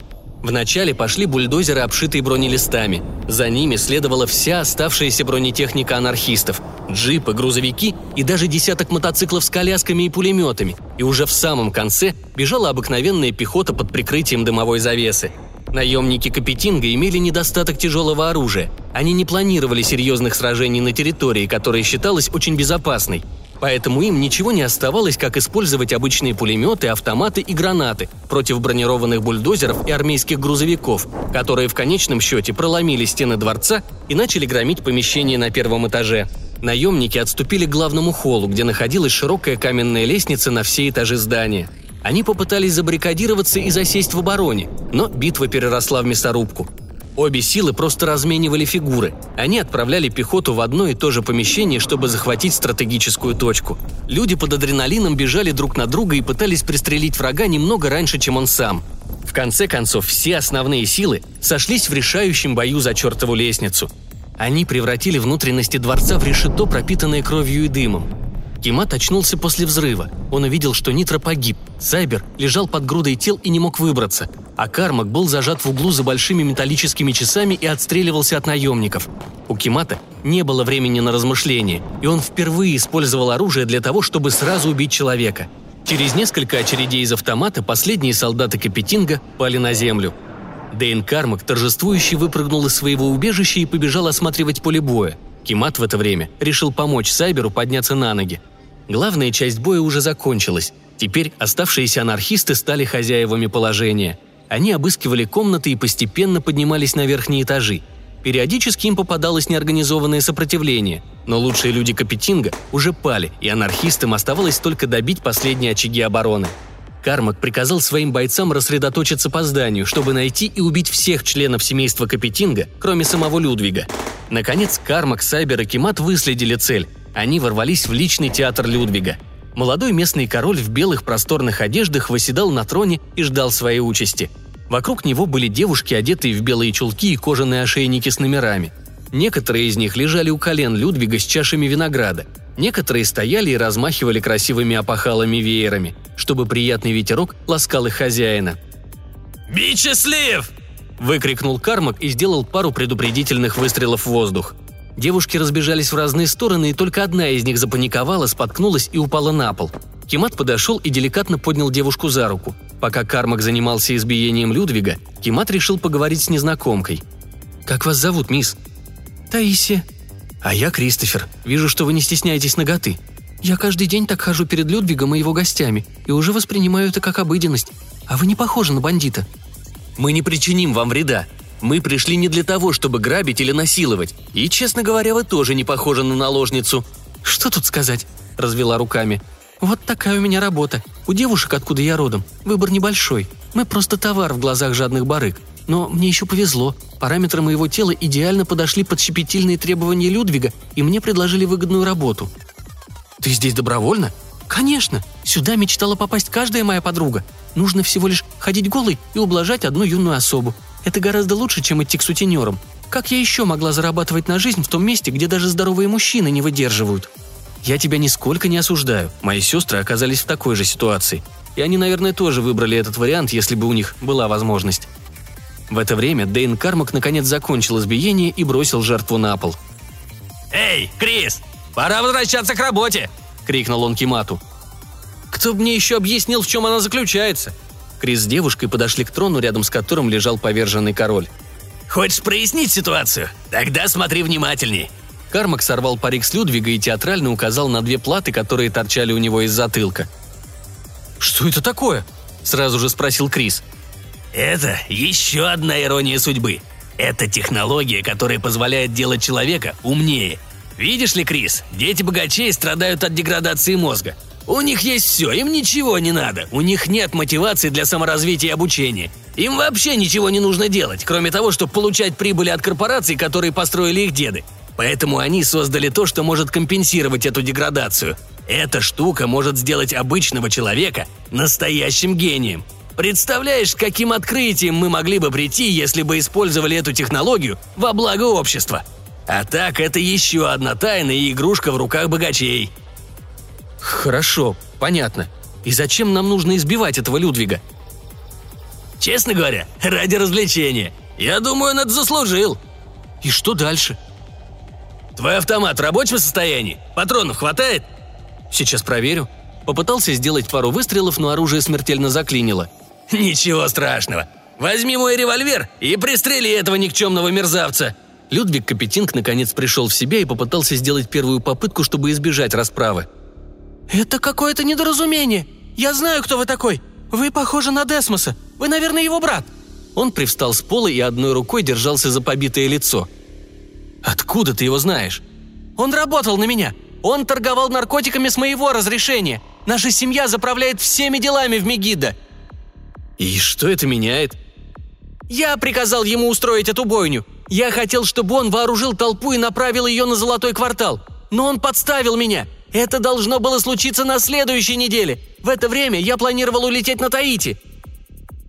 Вначале пошли бульдозеры, обшитые бронелистами. За ними следовала вся оставшаяся бронетехника анархистов. Джипы, грузовики и даже десяток мотоциклов с колясками и пулеметами. И уже в самом конце бежала обыкновенная пехота под прикрытием дымовой завесы. Наемники Капетинга имели недостаток тяжелого оружия. Они не планировали серьезных сражений на территории, которая считалась очень безопасной. Поэтому им ничего не оставалось, как использовать обычные пулеметы, автоматы и гранаты против бронированных бульдозеров и армейских грузовиков, которые в конечном счете проломили стены дворца и начали громить помещения на первом этаже. Наемники отступили к главному холлу, где находилась широкая каменная лестница на все этажи здания. Они попытались забаррикадироваться и засесть в обороне, но битва переросла в мясорубку. Обе силы просто разменивали фигуры. Они отправляли пехоту в одно и то же помещение, чтобы захватить стратегическую точку. Люди под адреналином бежали друг на друга и пытались пристрелить врага немного раньше, чем он сам. В конце концов, все основные силы сошлись в решающем бою за чертову лестницу. Они превратили внутренности дворца в решето, пропитанное кровью и дымом. Кимат очнулся после взрыва. Он увидел, что Нитро погиб. Сайбер лежал под грудой тел и не мог выбраться. А Кармак был зажат в углу за большими металлическими часами и отстреливался от наемников. У Кимата не было времени на размышления, и он впервые использовал оружие для того, чтобы сразу убить человека. Через несколько очередей из автомата последние солдаты Капетинга пали на землю. Дейн Кармак торжествующий выпрыгнул из своего убежища и побежал осматривать поле боя. Кимат в это время решил помочь Сайберу подняться на ноги. Главная часть боя уже закончилась. Теперь оставшиеся анархисты стали хозяевами положения. Они обыскивали комнаты и постепенно поднимались на верхние этажи. Периодически им попадалось неорганизованное сопротивление, но лучшие люди Капетинга уже пали, и анархистам оставалось только добить последние очаги обороны. Кармак приказал своим бойцам рассредоточиться по зданию, чтобы найти и убить всех членов семейства Капетинга, кроме самого Людвига. Наконец, Кармак, Сайбер и Кимат выследили цель они ворвались в личный театр Людвига. Молодой местный король в белых просторных одеждах восседал на троне и ждал своей участи. Вокруг него были девушки, одетые в белые чулки и кожаные ошейники с номерами. Некоторые из них лежали у колен Людвига с чашами винограда. Некоторые стояли и размахивали красивыми опахалами веерами, чтобы приятный ветерок ласкал их хозяина. «Бить счастлив!» – выкрикнул Кармак и сделал пару предупредительных выстрелов в воздух. Девушки разбежались в разные стороны, и только одна из них запаниковала, споткнулась и упала на пол. Кимат подошел и деликатно поднял девушку за руку. Пока Кармак занимался избиением Людвига, Кимат решил поговорить с незнакомкой. «Как вас зовут, мисс?» «Таисия». «А я Кристофер. Вижу, что вы не стесняетесь ноготы». «Я каждый день так хожу перед Людвигом и его гостями, и уже воспринимаю это как обыденность. А вы не похожи на бандита». «Мы не причиним вам вреда. Мы пришли не для того, чтобы грабить или насиловать. И, честно говоря, вы тоже не похожи на наложницу». «Что тут сказать?» – развела руками. «Вот такая у меня работа. У девушек, откуда я родом, выбор небольшой. Мы просто товар в глазах жадных барыг. Но мне еще повезло. Параметры моего тела идеально подошли под щепетильные требования Людвига, и мне предложили выгодную работу». «Ты здесь добровольно?» «Конечно. Сюда мечтала попасть каждая моя подруга. Нужно всего лишь ходить голой и ублажать одну юную особу. Это гораздо лучше, чем идти к сутенерам. Как я еще могла зарабатывать на жизнь в том месте, где даже здоровые мужчины не выдерживают? Я тебя нисколько не осуждаю. Мои сестры оказались в такой же ситуации. И они, наверное, тоже выбрали этот вариант, если бы у них была возможность. В это время Дейн Кармак наконец закончил избиение и бросил жертву на пол. «Эй, Крис, пора возвращаться к работе!» – крикнул он Кимату. «Кто бы мне еще объяснил, в чем она заключается?» Крис с девушкой подошли к трону, рядом с которым лежал поверженный король. «Хочешь прояснить ситуацию? Тогда смотри внимательней!» Кармак сорвал парик с Людвига и театрально указал на две платы, которые торчали у него из затылка. «Что это такое?» – сразу же спросил Крис. «Это еще одна ирония судьбы. Это технология, которая позволяет делать человека умнее. Видишь ли, Крис, дети богачей страдают от деградации мозга. У них есть все, им ничего не надо. У них нет мотивации для саморазвития и обучения. Им вообще ничего не нужно делать, кроме того, чтобы получать прибыли от корпораций, которые построили их деды. Поэтому они создали то, что может компенсировать эту деградацию. Эта штука может сделать обычного человека настоящим гением. Представляешь, каким открытием мы могли бы прийти, если бы использовали эту технологию во благо общества? А так, это еще одна тайна и игрушка в руках богачей – «Хорошо, понятно. И зачем нам нужно избивать этого Людвига?» «Честно говоря, ради развлечения. Я думаю, он это заслужил». «И что дальше?» «Твой автомат в рабочем состоянии? Патронов хватает?» «Сейчас проверю». Попытался сделать пару выстрелов, но оружие смертельно заклинило. «Ничего страшного. Возьми мой револьвер и пристрели этого никчемного мерзавца!» Людвиг Капетинг наконец пришел в себя и попытался сделать первую попытку, чтобы избежать расправы – «Это какое-то недоразумение. Я знаю, кто вы такой. Вы похожи на Десмоса. Вы, наверное, его брат». Он привстал с пола и одной рукой держался за побитое лицо. «Откуда ты его знаешь?» «Он работал на меня. Он торговал наркотиками с моего разрешения. Наша семья заправляет всеми делами в Мегидо!» «И что это меняет?» «Я приказал ему устроить эту бойню. Я хотел, чтобы он вооружил толпу и направил ее на Золотой квартал. Но он подставил меня. Это должно было случиться на следующей неделе. В это время я планировал улететь на Таити».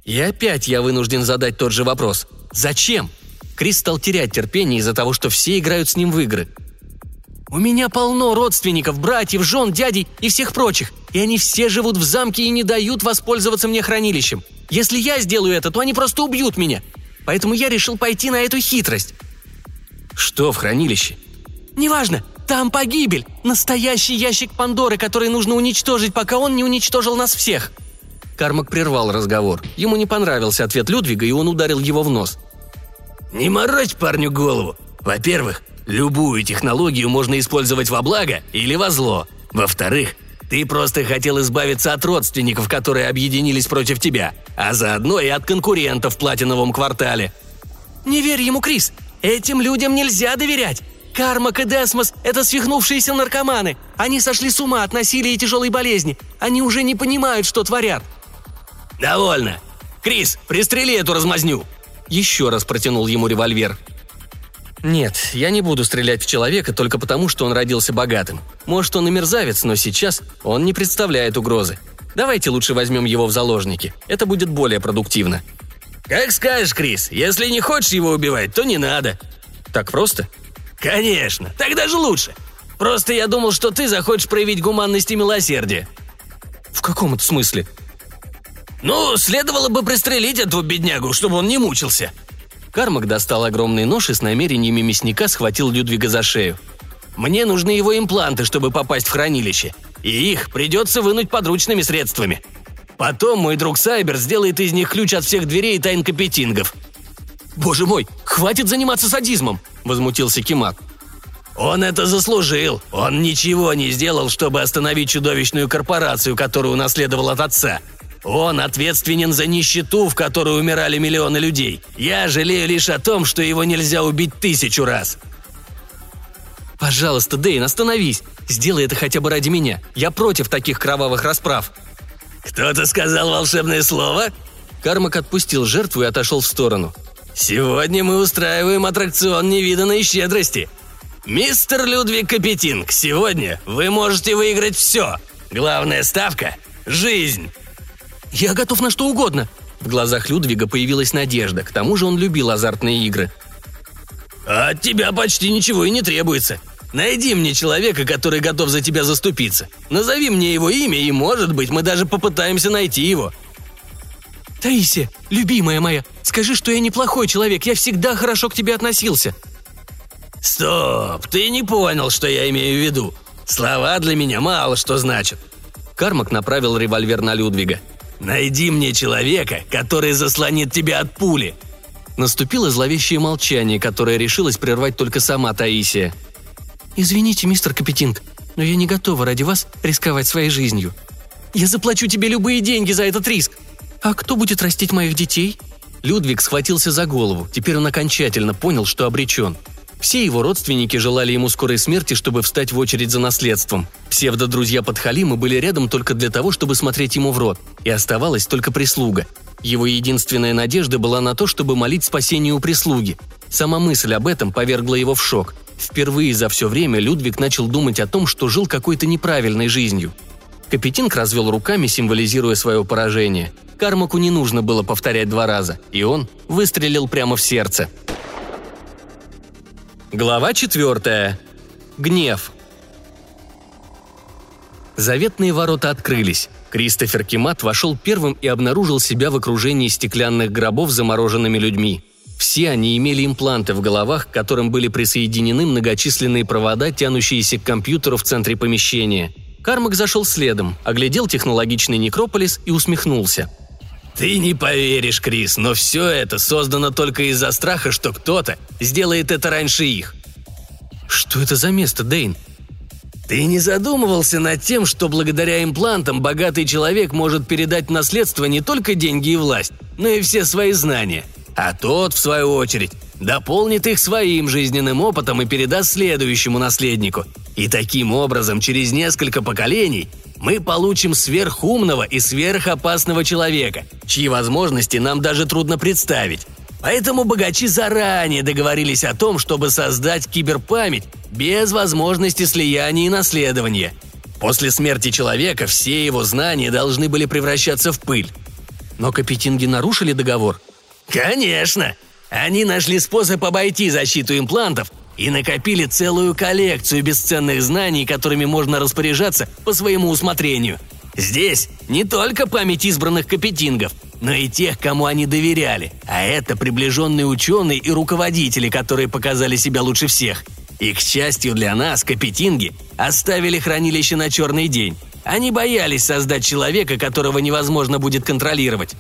И опять я вынужден задать тот же вопрос. Зачем? Крис стал терять терпение из-за того, что все играют с ним в игры. «У меня полно родственников, братьев, жен, дядей и всех прочих, и они все живут в замке и не дают воспользоваться мне хранилищем. Если я сделаю это, то они просто убьют меня. Поэтому я решил пойти на эту хитрость». «Что в хранилище?» «Неважно. Там погибель. Настоящий ящик Пандоры, который нужно уничтожить, пока он не уничтожил нас всех». Кармак прервал разговор. Ему не понравился ответ Людвига, и он ударил его в нос. «Не морочь парню голову. Во-первых, любую технологию можно использовать во благо или во зло. Во-вторых, ты просто хотел избавиться от родственников, которые объединились против тебя, а заодно и от конкурентов в платиновом квартале». «Не верь ему, Крис. Этим людям нельзя доверять. Кармак и Десмос – это свихнувшиеся наркоманы. Они сошли с ума от насилия и тяжелой болезни. Они уже не понимают, что творят». «Довольно. Крис, пристрели эту размазню!» Еще раз протянул ему револьвер. Нет, я не буду стрелять в человека только потому, что он родился богатым. Может, он и мерзавец, но сейчас он не представляет угрозы. Давайте лучше возьмем его в заложники. Это будет более продуктивно. «Как скажешь, Крис. Если не хочешь его убивать, то не надо». «Так просто?» «Конечно. Так даже лучше. Просто я думал, что ты захочешь проявить гуманность и милосердие». «В каком это смысле?» «Ну, следовало бы пристрелить этого беднягу, чтобы он не мучился». Кармак достал огромный нож и с намерениями мясника схватил Людвига за шею. «Мне нужны его импланты, чтобы попасть в хранилище. И их придется вынуть подручными средствами. Потом мой друг Сайбер сделает из них ключ от всех дверей и тайн капетингов». «Боже мой, хватит заниматься садизмом!» – возмутился Кимак. Он это заслужил. Он ничего не сделал, чтобы остановить чудовищную корпорацию, которую унаследовал от отца. Он ответственен за нищету, в которой умирали миллионы людей. Я жалею лишь о том, что его нельзя убить тысячу раз. Пожалуйста, Дейн, остановись. Сделай это хотя бы ради меня. Я против таких кровавых расправ. Кто-то сказал волшебное слово? Кармак отпустил жертву и отошел в сторону. Сегодня мы устраиваем аттракцион невиданной щедрости. Мистер Людвиг Капетинг, сегодня вы можете выиграть все. Главная ставка – жизнь. «Я готов на что угодно!» В глазах Людвига появилась надежда, к тому же он любил азартные игры. «А от тебя почти ничего и не требуется. Найди мне человека, который готов за тебя заступиться. Назови мне его имя, и, может быть, мы даже попытаемся найти его». «Таисия, любимая моя, скажи, что я неплохой человек, я всегда хорошо к тебе относился». «Стоп, ты не понял, что я имею в виду. Слова для меня мало что значат». Кармак направил револьвер на Людвига – Найди мне человека, который заслонит тебя от пули!» Наступило зловещее молчание, которое решилась прервать только сама Таисия. «Извините, мистер Капетинг, но я не готова ради вас рисковать своей жизнью. Я заплачу тебе любые деньги за этот риск. А кто будет растить моих детей?» Людвиг схватился за голову. Теперь он окончательно понял, что обречен – все его родственники желали ему скорой смерти, чтобы встать в очередь за наследством. Псевдо-друзья подхалима были рядом только для того, чтобы смотреть ему в рот, и оставалась только прислуга. Его единственная надежда была на то, чтобы молить спасению у прислуги. Сама мысль об этом повергла его в шок. Впервые за все время Людвиг начал думать о том, что жил какой-то неправильной жизнью. Капетинг развел руками, символизируя свое поражение. Кармаку не нужно было повторять два раза, и он выстрелил прямо в сердце – Глава четвертая. Гнев. Заветные ворота открылись. Кристофер Кимат вошел первым и обнаружил себя в окружении стеклянных гробов с замороженными людьми. Все они имели импланты в головах, к которым были присоединены многочисленные провода, тянущиеся к компьютеру в центре помещения. Кармак зашел следом, оглядел технологичный некрополис и усмехнулся – ты не поверишь, Крис, но все это создано только из-за страха, что кто-то сделает это раньше их. Что это за место, Дейн? Ты не задумывался над тем, что благодаря имплантам богатый человек может передать в наследство не только деньги и власть, но и все свои знания. А тот, в свою очередь, дополнит их своим жизненным опытом и передаст следующему наследнику. И таким образом, через несколько поколений, мы получим сверхумного и сверхопасного человека, чьи возможности нам даже трудно представить. Поэтому богачи заранее договорились о том, чтобы создать киберпамять без возможности слияния и наследования. После смерти человека все его знания должны были превращаться в пыль. Но капетинги нарушили договор? Конечно! Они нашли способ обойти защиту имплантов и накопили целую коллекцию бесценных знаний, которыми можно распоряжаться по своему усмотрению. Здесь не только память избранных капетингов, но и тех, кому они доверяли, а это приближенные ученые и руководители, которые показали себя лучше всех. И, к счастью для нас, капетинги оставили хранилище на черный день. Они боялись создать человека, которого невозможно будет контролировать.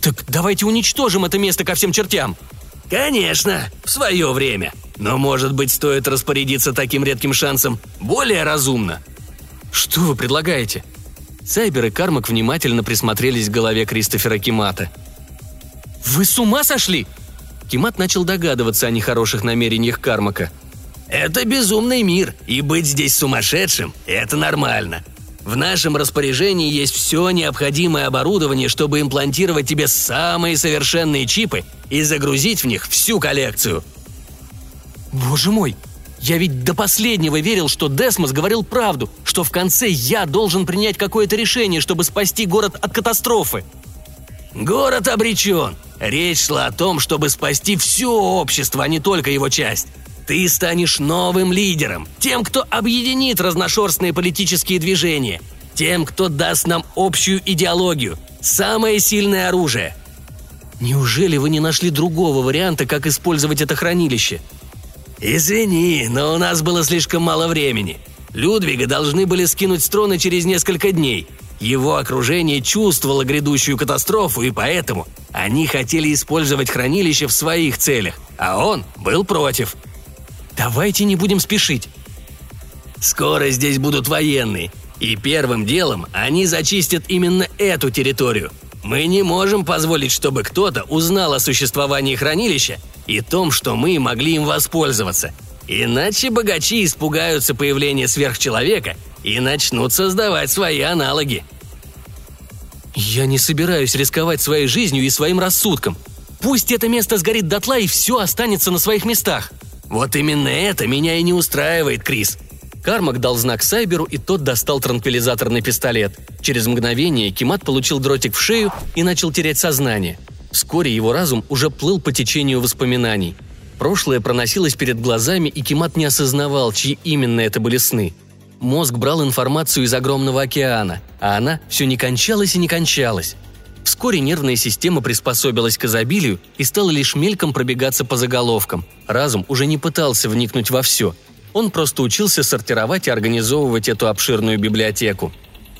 «Так давайте уничтожим это место ко всем чертям!» «Конечно, в свое время. Но, может быть, стоит распорядиться таким редким шансом более разумно?» «Что вы предлагаете?» Сайбер и Кармак внимательно присмотрелись к голове Кристофера Кимата. «Вы с ума сошли?» Кимат начал догадываться о нехороших намерениях Кармака. «Это безумный мир, и быть здесь сумасшедшим – это нормально. В нашем распоряжении есть все необходимое оборудование, чтобы имплантировать тебе самые совершенные чипы и загрузить в них всю коллекцию». «Боже мой, я ведь до последнего верил, что Десмос говорил правду, что в конце я должен принять какое-то решение, чтобы спасти город от катастрофы. Город обречен. Речь шла о том, чтобы спасти все общество, а не только его часть. Ты станешь новым лидером, тем, кто объединит разношерстные политические движения, тем, кто даст нам общую идеологию, самое сильное оружие. Неужели вы не нашли другого варианта, как использовать это хранилище? «Извини, но у нас было слишком мало времени. Людвига должны были скинуть с трона через несколько дней. Его окружение чувствовало грядущую катастрофу, и поэтому они хотели использовать хранилище в своих целях, а он был против. Давайте не будем спешить. Скоро здесь будут военные, и первым делом они зачистят именно эту территорию. Мы не можем позволить, чтобы кто-то узнал о существовании хранилища и том, что мы могли им воспользоваться. Иначе богачи испугаются появления сверхчеловека и начнут создавать свои аналоги. Я не собираюсь рисковать своей жизнью и своим рассудком. Пусть это место сгорит дотла и все останется на своих местах. Вот именно это меня и не устраивает, Крис. Кармак дал знак Сайберу, и тот достал транквилизаторный пистолет. Через мгновение Кимат получил дротик в шею и начал терять сознание – Вскоре его разум уже плыл по течению воспоминаний. Прошлое проносилось перед глазами, и Кимат не осознавал, чьи именно это были сны. Мозг брал информацию из огромного океана, а она все не кончалась и не кончалась. Вскоре нервная система приспособилась к изобилию и стала лишь мельком пробегаться по заголовкам. Разум уже не пытался вникнуть во все. Он просто учился сортировать и организовывать эту обширную библиотеку.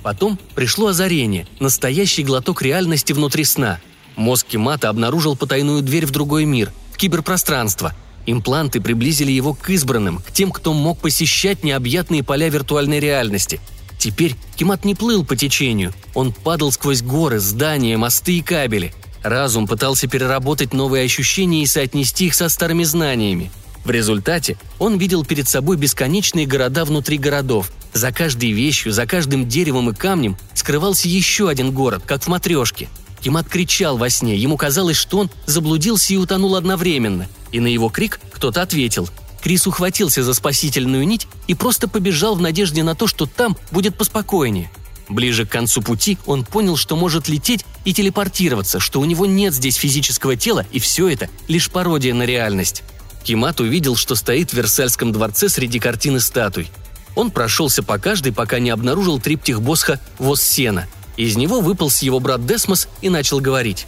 Потом пришло озарение, настоящий глоток реальности внутри сна – Мозг Кимата обнаружил потайную дверь в другой мир, в киберпространство. Импланты приблизили его к избранным, к тем, кто мог посещать необъятные поля виртуальной реальности. Теперь Кимат не плыл по течению, он падал сквозь горы, здания, мосты и кабели. Разум пытался переработать новые ощущения и соотнести их со старыми знаниями. В результате он видел перед собой бесконечные города внутри городов. За каждой вещью, за каждым деревом и камнем скрывался еще один город, как в матрешке – Кимат кричал во сне, ему казалось, что он заблудился и утонул одновременно. И на его крик кто-то ответил. Крис ухватился за спасительную нить и просто побежал в надежде на то, что там будет поспокойнее. Ближе к концу пути он понял, что может лететь и телепортироваться, что у него нет здесь физического тела, и все это лишь пародия на реальность. Кимат увидел, что стоит в Версальском дворце среди картин и статуй. Он прошелся по каждой, пока не обнаружил триптих Босха «Воз сена», из него выполз его брат Десмос и начал говорить.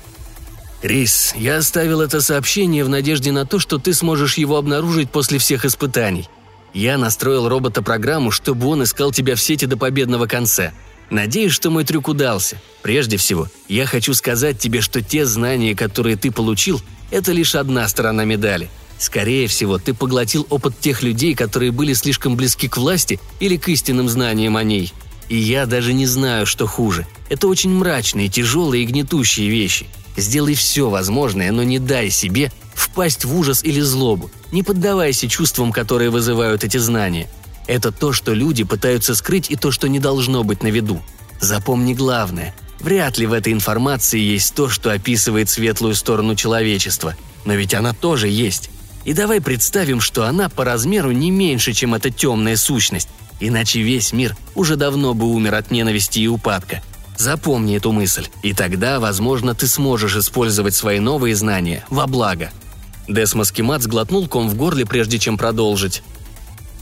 «Рис, я оставил это сообщение в надежде на то, что ты сможешь его обнаружить после всех испытаний. Я настроил робота-программу, чтобы он искал тебя в сети до победного конца. Надеюсь, что мой трюк удался. Прежде всего, я хочу сказать тебе, что те знания, которые ты получил, это лишь одна сторона медали. Скорее всего, ты поглотил опыт тех людей, которые были слишком близки к власти или к истинным знаниям о ней. И я даже не знаю, что хуже. Это очень мрачные, тяжелые и гнетущие вещи. Сделай все возможное, но не дай себе впасть в ужас или злобу. Не поддавайся чувствам, которые вызывают эти знания. Это то, что люди пытаются скрыть и то, что не должно быть на виду. Запомни главное. Вряд ли в этой информации есть то, что описывает светлую сторону человечества. Но ведь она тоже есть. И давай представим, что она по размеру не меньше, чем эта темная сущность. Иначе весь мир уже давно бы умер от ненависти и упадка. Запомни эту мысль, и тогда, возможно, ты сможешь использовать свои новые знания во благо. Десмос Кимат сглотнул ком в горле, прежде чем продолжить.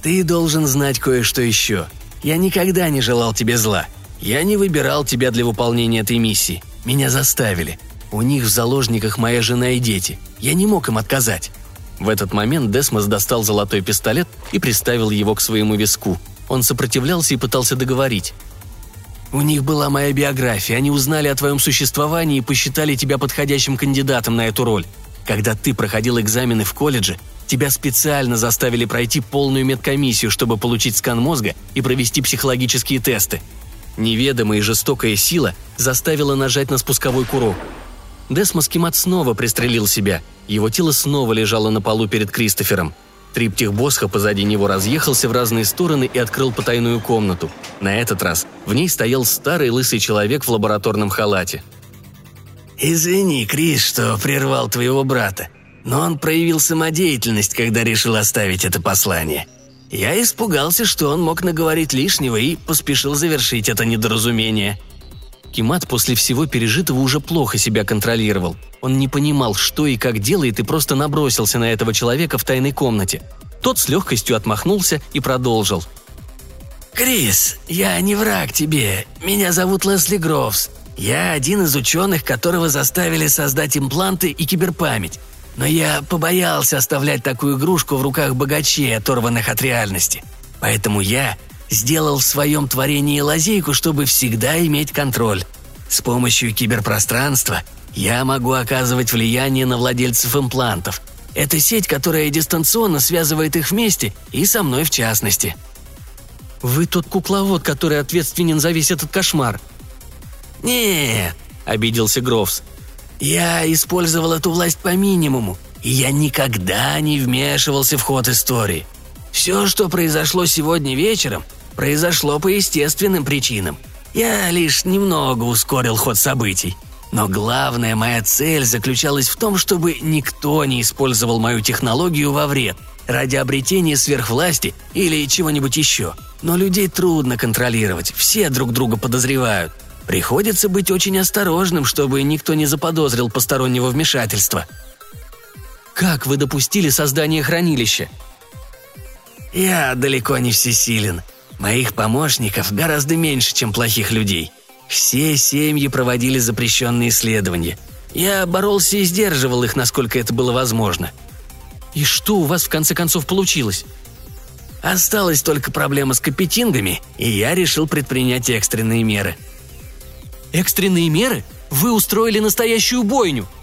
«Ты должен знать кое-что еще. Я никогда не желал тебе зла. Я не выбирал тебя для выполнения этой миссии. Меня заставили. У них в заложниках моя жена и дети. Я не мог им отказать». В этот момент Десмос достал золотой пистолет и приставил его к своему виску. Он сопротивлялся и пытался договорить. «У них была моя биография, они узнали о твоем существовании и посчитали тебя подходящим кандидатом на эту роль. Когда ты проходил экзамены в колледже, тебя специально заставили пройти полную медкомиссию, чтобы получить скан мозга и провести психологические тесты. Неведомая и жестокая сила заставила нажать на спусковой курок. Десмос Кимат снова пристрелил себя. Его тело снова лежало на полу перед Кристофером. Триптих Босха позади него разъехался в разные стороны и открыл потайную комнату. На этот раз в ней стоял старый лысый человек в лабораторном халате. «Извини, Крис, что прервал твоего брата, но он проявил самодеятельность, когда решил оставить это послание. Я испугался, что он мог наговорить лишнего и поспешил завершить это недоразумение», Кимат после всего пережитого уже плохо себя контролировал. Он не понимал, что и как делает, и просто набросился на этого человека в тайной комнате. Тот с легкостью отмахнулся и продолжил. «Крис, я не враг тебе. Меня зовут Лесли Гровс. Я один из ученых, которого заставили создать импланты и киберпамять. Но я побоялся оставлять такую игрушку в руках богачей, оторванных от реальности. Поэтому я сделал в своем творении лазейку, чтобы всегда иметь контроль. С помощью киберпространства я могу оказывать влияние на владельцев имплантов. Это сеть, которая дистанционно связывает их вместе и со мной в частности. «Вы тот кукловод, который ответственен за весь этот кошмар». «Нет», — обиделся Грофс. «Я использовал эту власть по минимуму, и я никогда не вмешивался в ход истории. Все, что произошло сегодня вечером, произошло по естественным причинам. Я лишь немного ускорил ход событий. Но главная моя цель заключалась в том, чтобы никто не использовал мою технологию во вред, ради обретения сверхвласти или чего-нибудь еще. Но людей трудно контролировать, все друг друга подозревают. Приходится быть очень осторожным, чтобы никто не заподозрил постороннего вмешательства. «Как вы допустили создание хранилища?» «Я далеко не всесилен. Моих помощников гораздо меньше, чем плохих людей. Все семьи проводили запрещенные исследования. Я боролся и сдерживал их, насколько это было возможно. И что у вас в конце концов получилось? Осталась только проблема с капетингами, и я решил предпринять экстренные меры. Экстренные меры? Вы устроили настоящую бойню –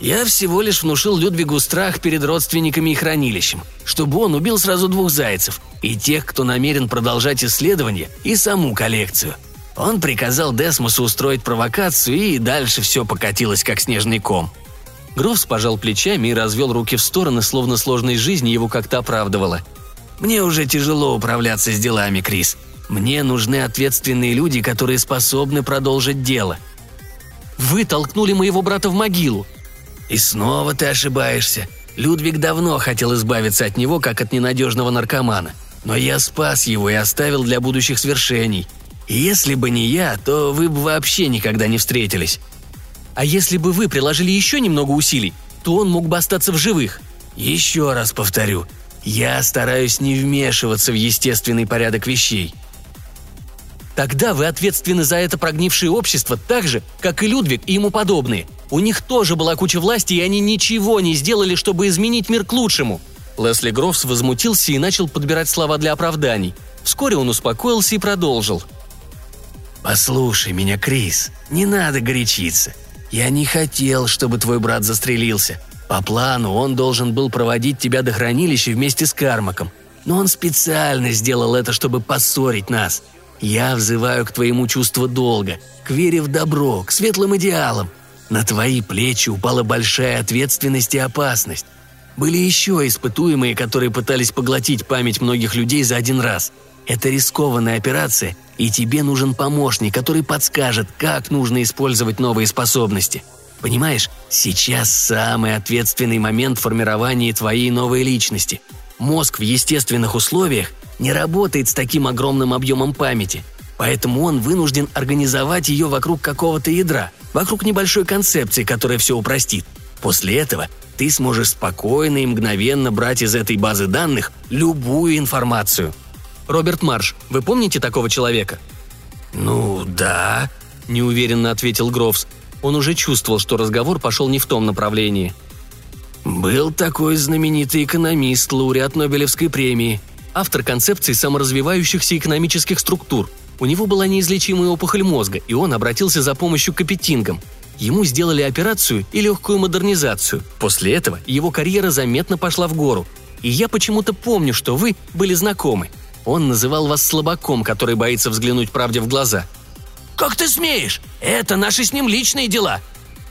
я всего лишь внушил Людвигу страх перед родственниками и хранилищем, чтобы он убил сразу двух зайцев, и тех, кто намерен продолжать исследование, и саму коллекцию. Он приказал Десмосу устроить провокацию, и дальше все покатилось, как снежный ком. Грофс пожал плечами и развел руки в стороны, словно сложность жизни его как-то оправдывала. «Мне уже тяжело управляться с делами, Крис. Мне нужны ответственные люди, которые способны продолжить дело». «Вы толкнули моего брата в могилу», и снова ты ошибаешься. Людвиг давно хотел избавиться от него, как от ненадежного наркомана. Но я спас его и оставил для будущих свершений. И если бы не я, то вы бы вообще никогда не встретились. А если бы вы приложили еще немного усилий, то он мог бы остаться в живых. Еще раз повторю, я стараюсь не вмешиваться в естественный порядок вещей. Тогда вы ответственны за это прогнившее общество так же, как и Людвиг и ему подобные – у них тоже была куча власти, и они ничего не сделали, чтобы изменить мир к лучшему. Лесли Грофс возмутился и начал подбирать слова для оправданий. Вскоре он успокоился и продолжил. «Послушай меня, Крис, не надо горячиться. Я не хотел, чтобы твой брат застрелился. По плану он должен был проводить тебя до хранилища вместе с Кармаком. Но он специально сделал это, чтобы поссорить нас. Я взываю к твоему чувству долга, к вере в добро, к светлым идеалам. На твои плечи упала большая ответственность и опасность. Были еще испытуемые, которые пытались поглотить память многих людей за один раз. Это рискованная операция, и тебе нужен помощник, который подскажет, как нужно использовать новые способности. Понимаешь, сейчас самый ответственный момент формирования твоей новой личности. Мозг в естественных условиях не работает с таким огромным объемом памяти, поэтому он вынужден организовать ее вокруг какого-то ядра, вокруг небольшой концепции, которая все упростит. После этого ты сможешь спокойно и мгновенно брать из этой базы данных любую информацию. Роберт Марш, вы помните такого человека? «Ну, да», – неуверенно ответил Грофс. Он уже чувствовал, что разговор пошел не в том направлении. «Был такой знаменитый экономист, лауреат Нобелевской премии автор концепции саморазвивающихся экономических структур. У него была неизлечимая опухоль мозга, и он обратился за помощью к аппетингам. Ему сделали операцию и легкую модернизацию. После этого его карьера заметно пошла в гору. И я почему-то помню, что вы были знакомы. Он называл вас слабаком, который боится взглянуть правде в глаза. «Как ты смеешь? Это наши с ним личные дела!»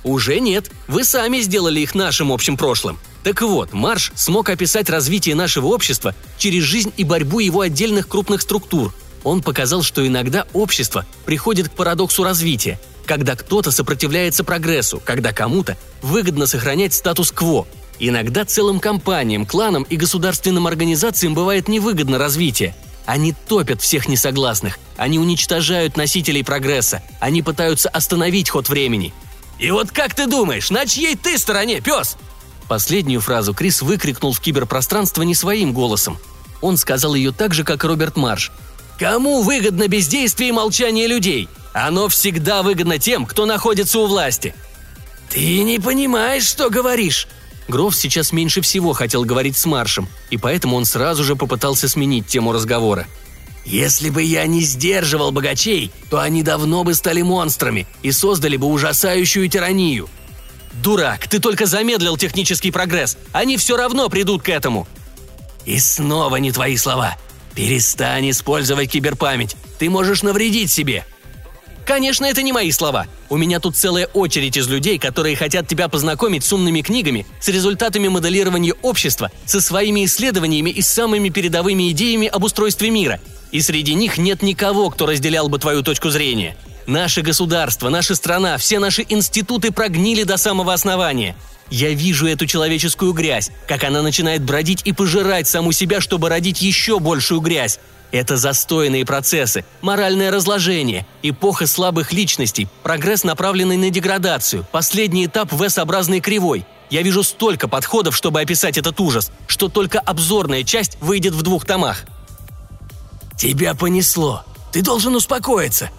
«Уже нет. Вы сами сделали их нашим общим прошлым. Так вот, Марш смог описать развитие нашего общества через жизнь и борьбу его отдельных крупных структур. Он показал, что иногда общество приходит к парадоксу развития, когда кто-то сопротивляется прогрессу, когда кому-то выгодно сохранять статус-кво. Иногда целым компаниям, кланам и государственным организациям бывает невыгодно развитие. Они топят всех несогласных, они уничтожают носителей прогресса, они пытаются остановить ход времени. «И вот как ты думаешь, на чьей ты стороне, пес?» Последнюю фразу Крис выкрикнул в киберпространство не своим голосом. Он сказал ее так же, как Роберт Марш. «Кому выгодно бездействие и молчание людей? Оно всегда выгодно тем, кто находится у власти». «Ты не понимаешь, что говоришь», Гроф сейчас меньше всего хотел говорить с Маршем, и поэтому он сразу же попытался сменить тему разговора. «Если бы я не сдерживал богачей, то они давно бы стали монстрами и создали бы ужасающую тиранию. «Дурак, ты только замедлил технический прогресс. Они все равно придут к этому». «И снова не твои слова. Перестань использовать киберпамять. Ты можешь навредить себе». Конечно, это не мои слова. У меня тут целая очередь из людей, которые хотят тебя познакомить с умными книгами, с результатами моделирования общества, со своими исследованиями и самыми передовыми идеями об устройстве мира. И среди них нет никого, кто разделял бы твою точку зрения. Наше государство, наша страна, все наши институты прогнили до самого основания. Я вижу эту человеческую грязь, как она начинает бродить и пожирать саму себя, чтобы родить еще большую грязь. Это застойные процессы, моральное разложение, эпоха слабых личностей, прогресс, направленный на деградацию, последний этап в S-образной кривой. Я вижу столько подходов, чтобы описать этот ужас, что только обзорная часть выйдет в двух томах. «Тебя понесло. Ты должен успокоиться.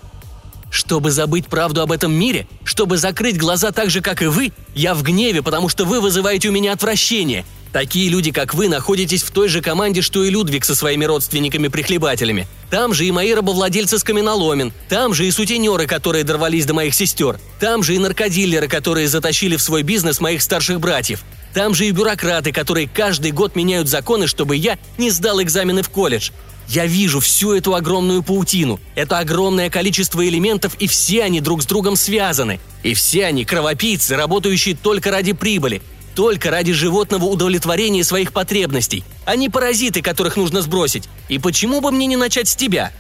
Чтобы забыть правду об этом мире, чтобы закрыть глаза так же, как и вы, я в гневе, потому что вы вызываете у меня отвращение. Такие люди, как вы, находитесь в той же команде, что и Людвиг со своими родственниками-прихлебателями. Там же и мои рабовладельцы с каменоломен, там же и сутенеры, которые дорвались до моих сестер, там же и наркодиллеры, которые затащили в свой бизнес моих старших братьев, там же и бюрократы, которые каждый год меняют законы, чтобы я не сдал экзамены в колледж. Я вижу всю эту огромную паутину, это огромное количество элементов, и все они друг с другом связаны. И все они кровопийцы, работающие только ради прибыли, только ради животного удовлетворения своих потребностей. Они паразиты, которых нужно сбросить. И почему бы мне не начать с тебя?»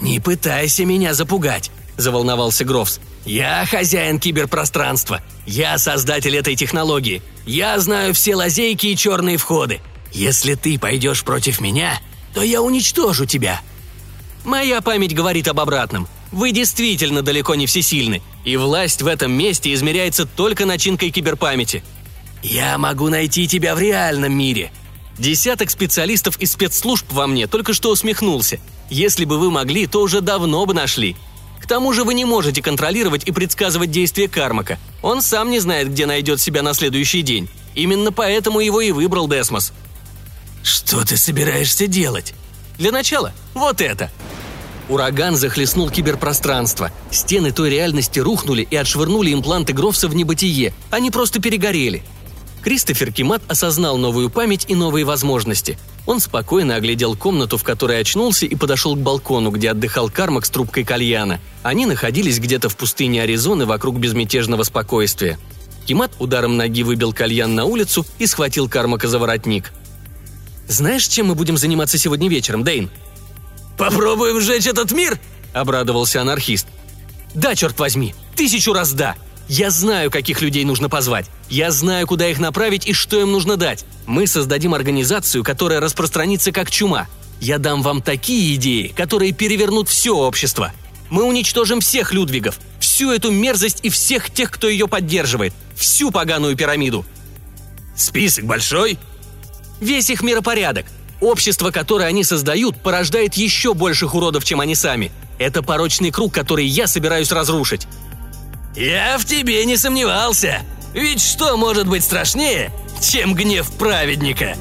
«Не пытайся меня запугать», – заволновался Грофс. «Я хозяин киберпространства. Я создатель этой технологии. Я знаю все лазейки и черные входы. Если ты пойдешь против меня, то я уничтожу тебя». «Моя память говорит об обратном. Вы действительно далеко не всесильны, и власть в этом месте измеряется только начинкой киберпамяти». «Я могу найти тебя в реальном мире», Десяток специалистов из спецслужб во мне только что усмехнулся. Если бы вы могли, то уже давно бы нашли. К тому же вы не можете контролировать и предсказывать действия Кармака. Он сам не знает, где найдет себя на следующий день. Именно поэтому его и выбрал Десмос. «Что ты собираешься делать?» «Для начала, вот это!» Ураган захлестнул киберпространство. Стены той реальности рухнули и отшвырнули импланты Грофса в небытие. Они просто перегорели. Кристофер Кимат осознал новую память и новые возможности. Он спокойно оглядел комнату, в которой очнулся, и подошел к балкону, где отдыхал Кармак с трубкой кальяна. Они находились где-то в пустыне Аризоны вокруг безмятежного спокойствия. Кимат ударом ноги выбил кальян на улицу и схватил Кармака за воротник. «Знаешь, чем мы будем заниматься сегодня вечером, Дейн?» «Попробуем сжечь этот мир?» – обрадовался анархист. «Да, черт возьми! Тысячу раз да! Я знаю, каких людей нужно позвать. Я знаю, куда их направить и что им нужно дать. Мы создадим организацию, которая распространится как чума. Я дам вам такие идеи, которые перевернут все общество. Мы уничтожим всех Людвигов, всю эту мерзость и всех тех, кто ее поддерживает, всю поганую пирамиду. Список большой? Весь их миропорядок. Общество, которое они создают, порождает еще больших уродов, чем они сами. Это порочный круг, который я собираюсь разрушить. «Я в тебе не сомневался. Ведь что может быть страшнее, чем гнев праведника?»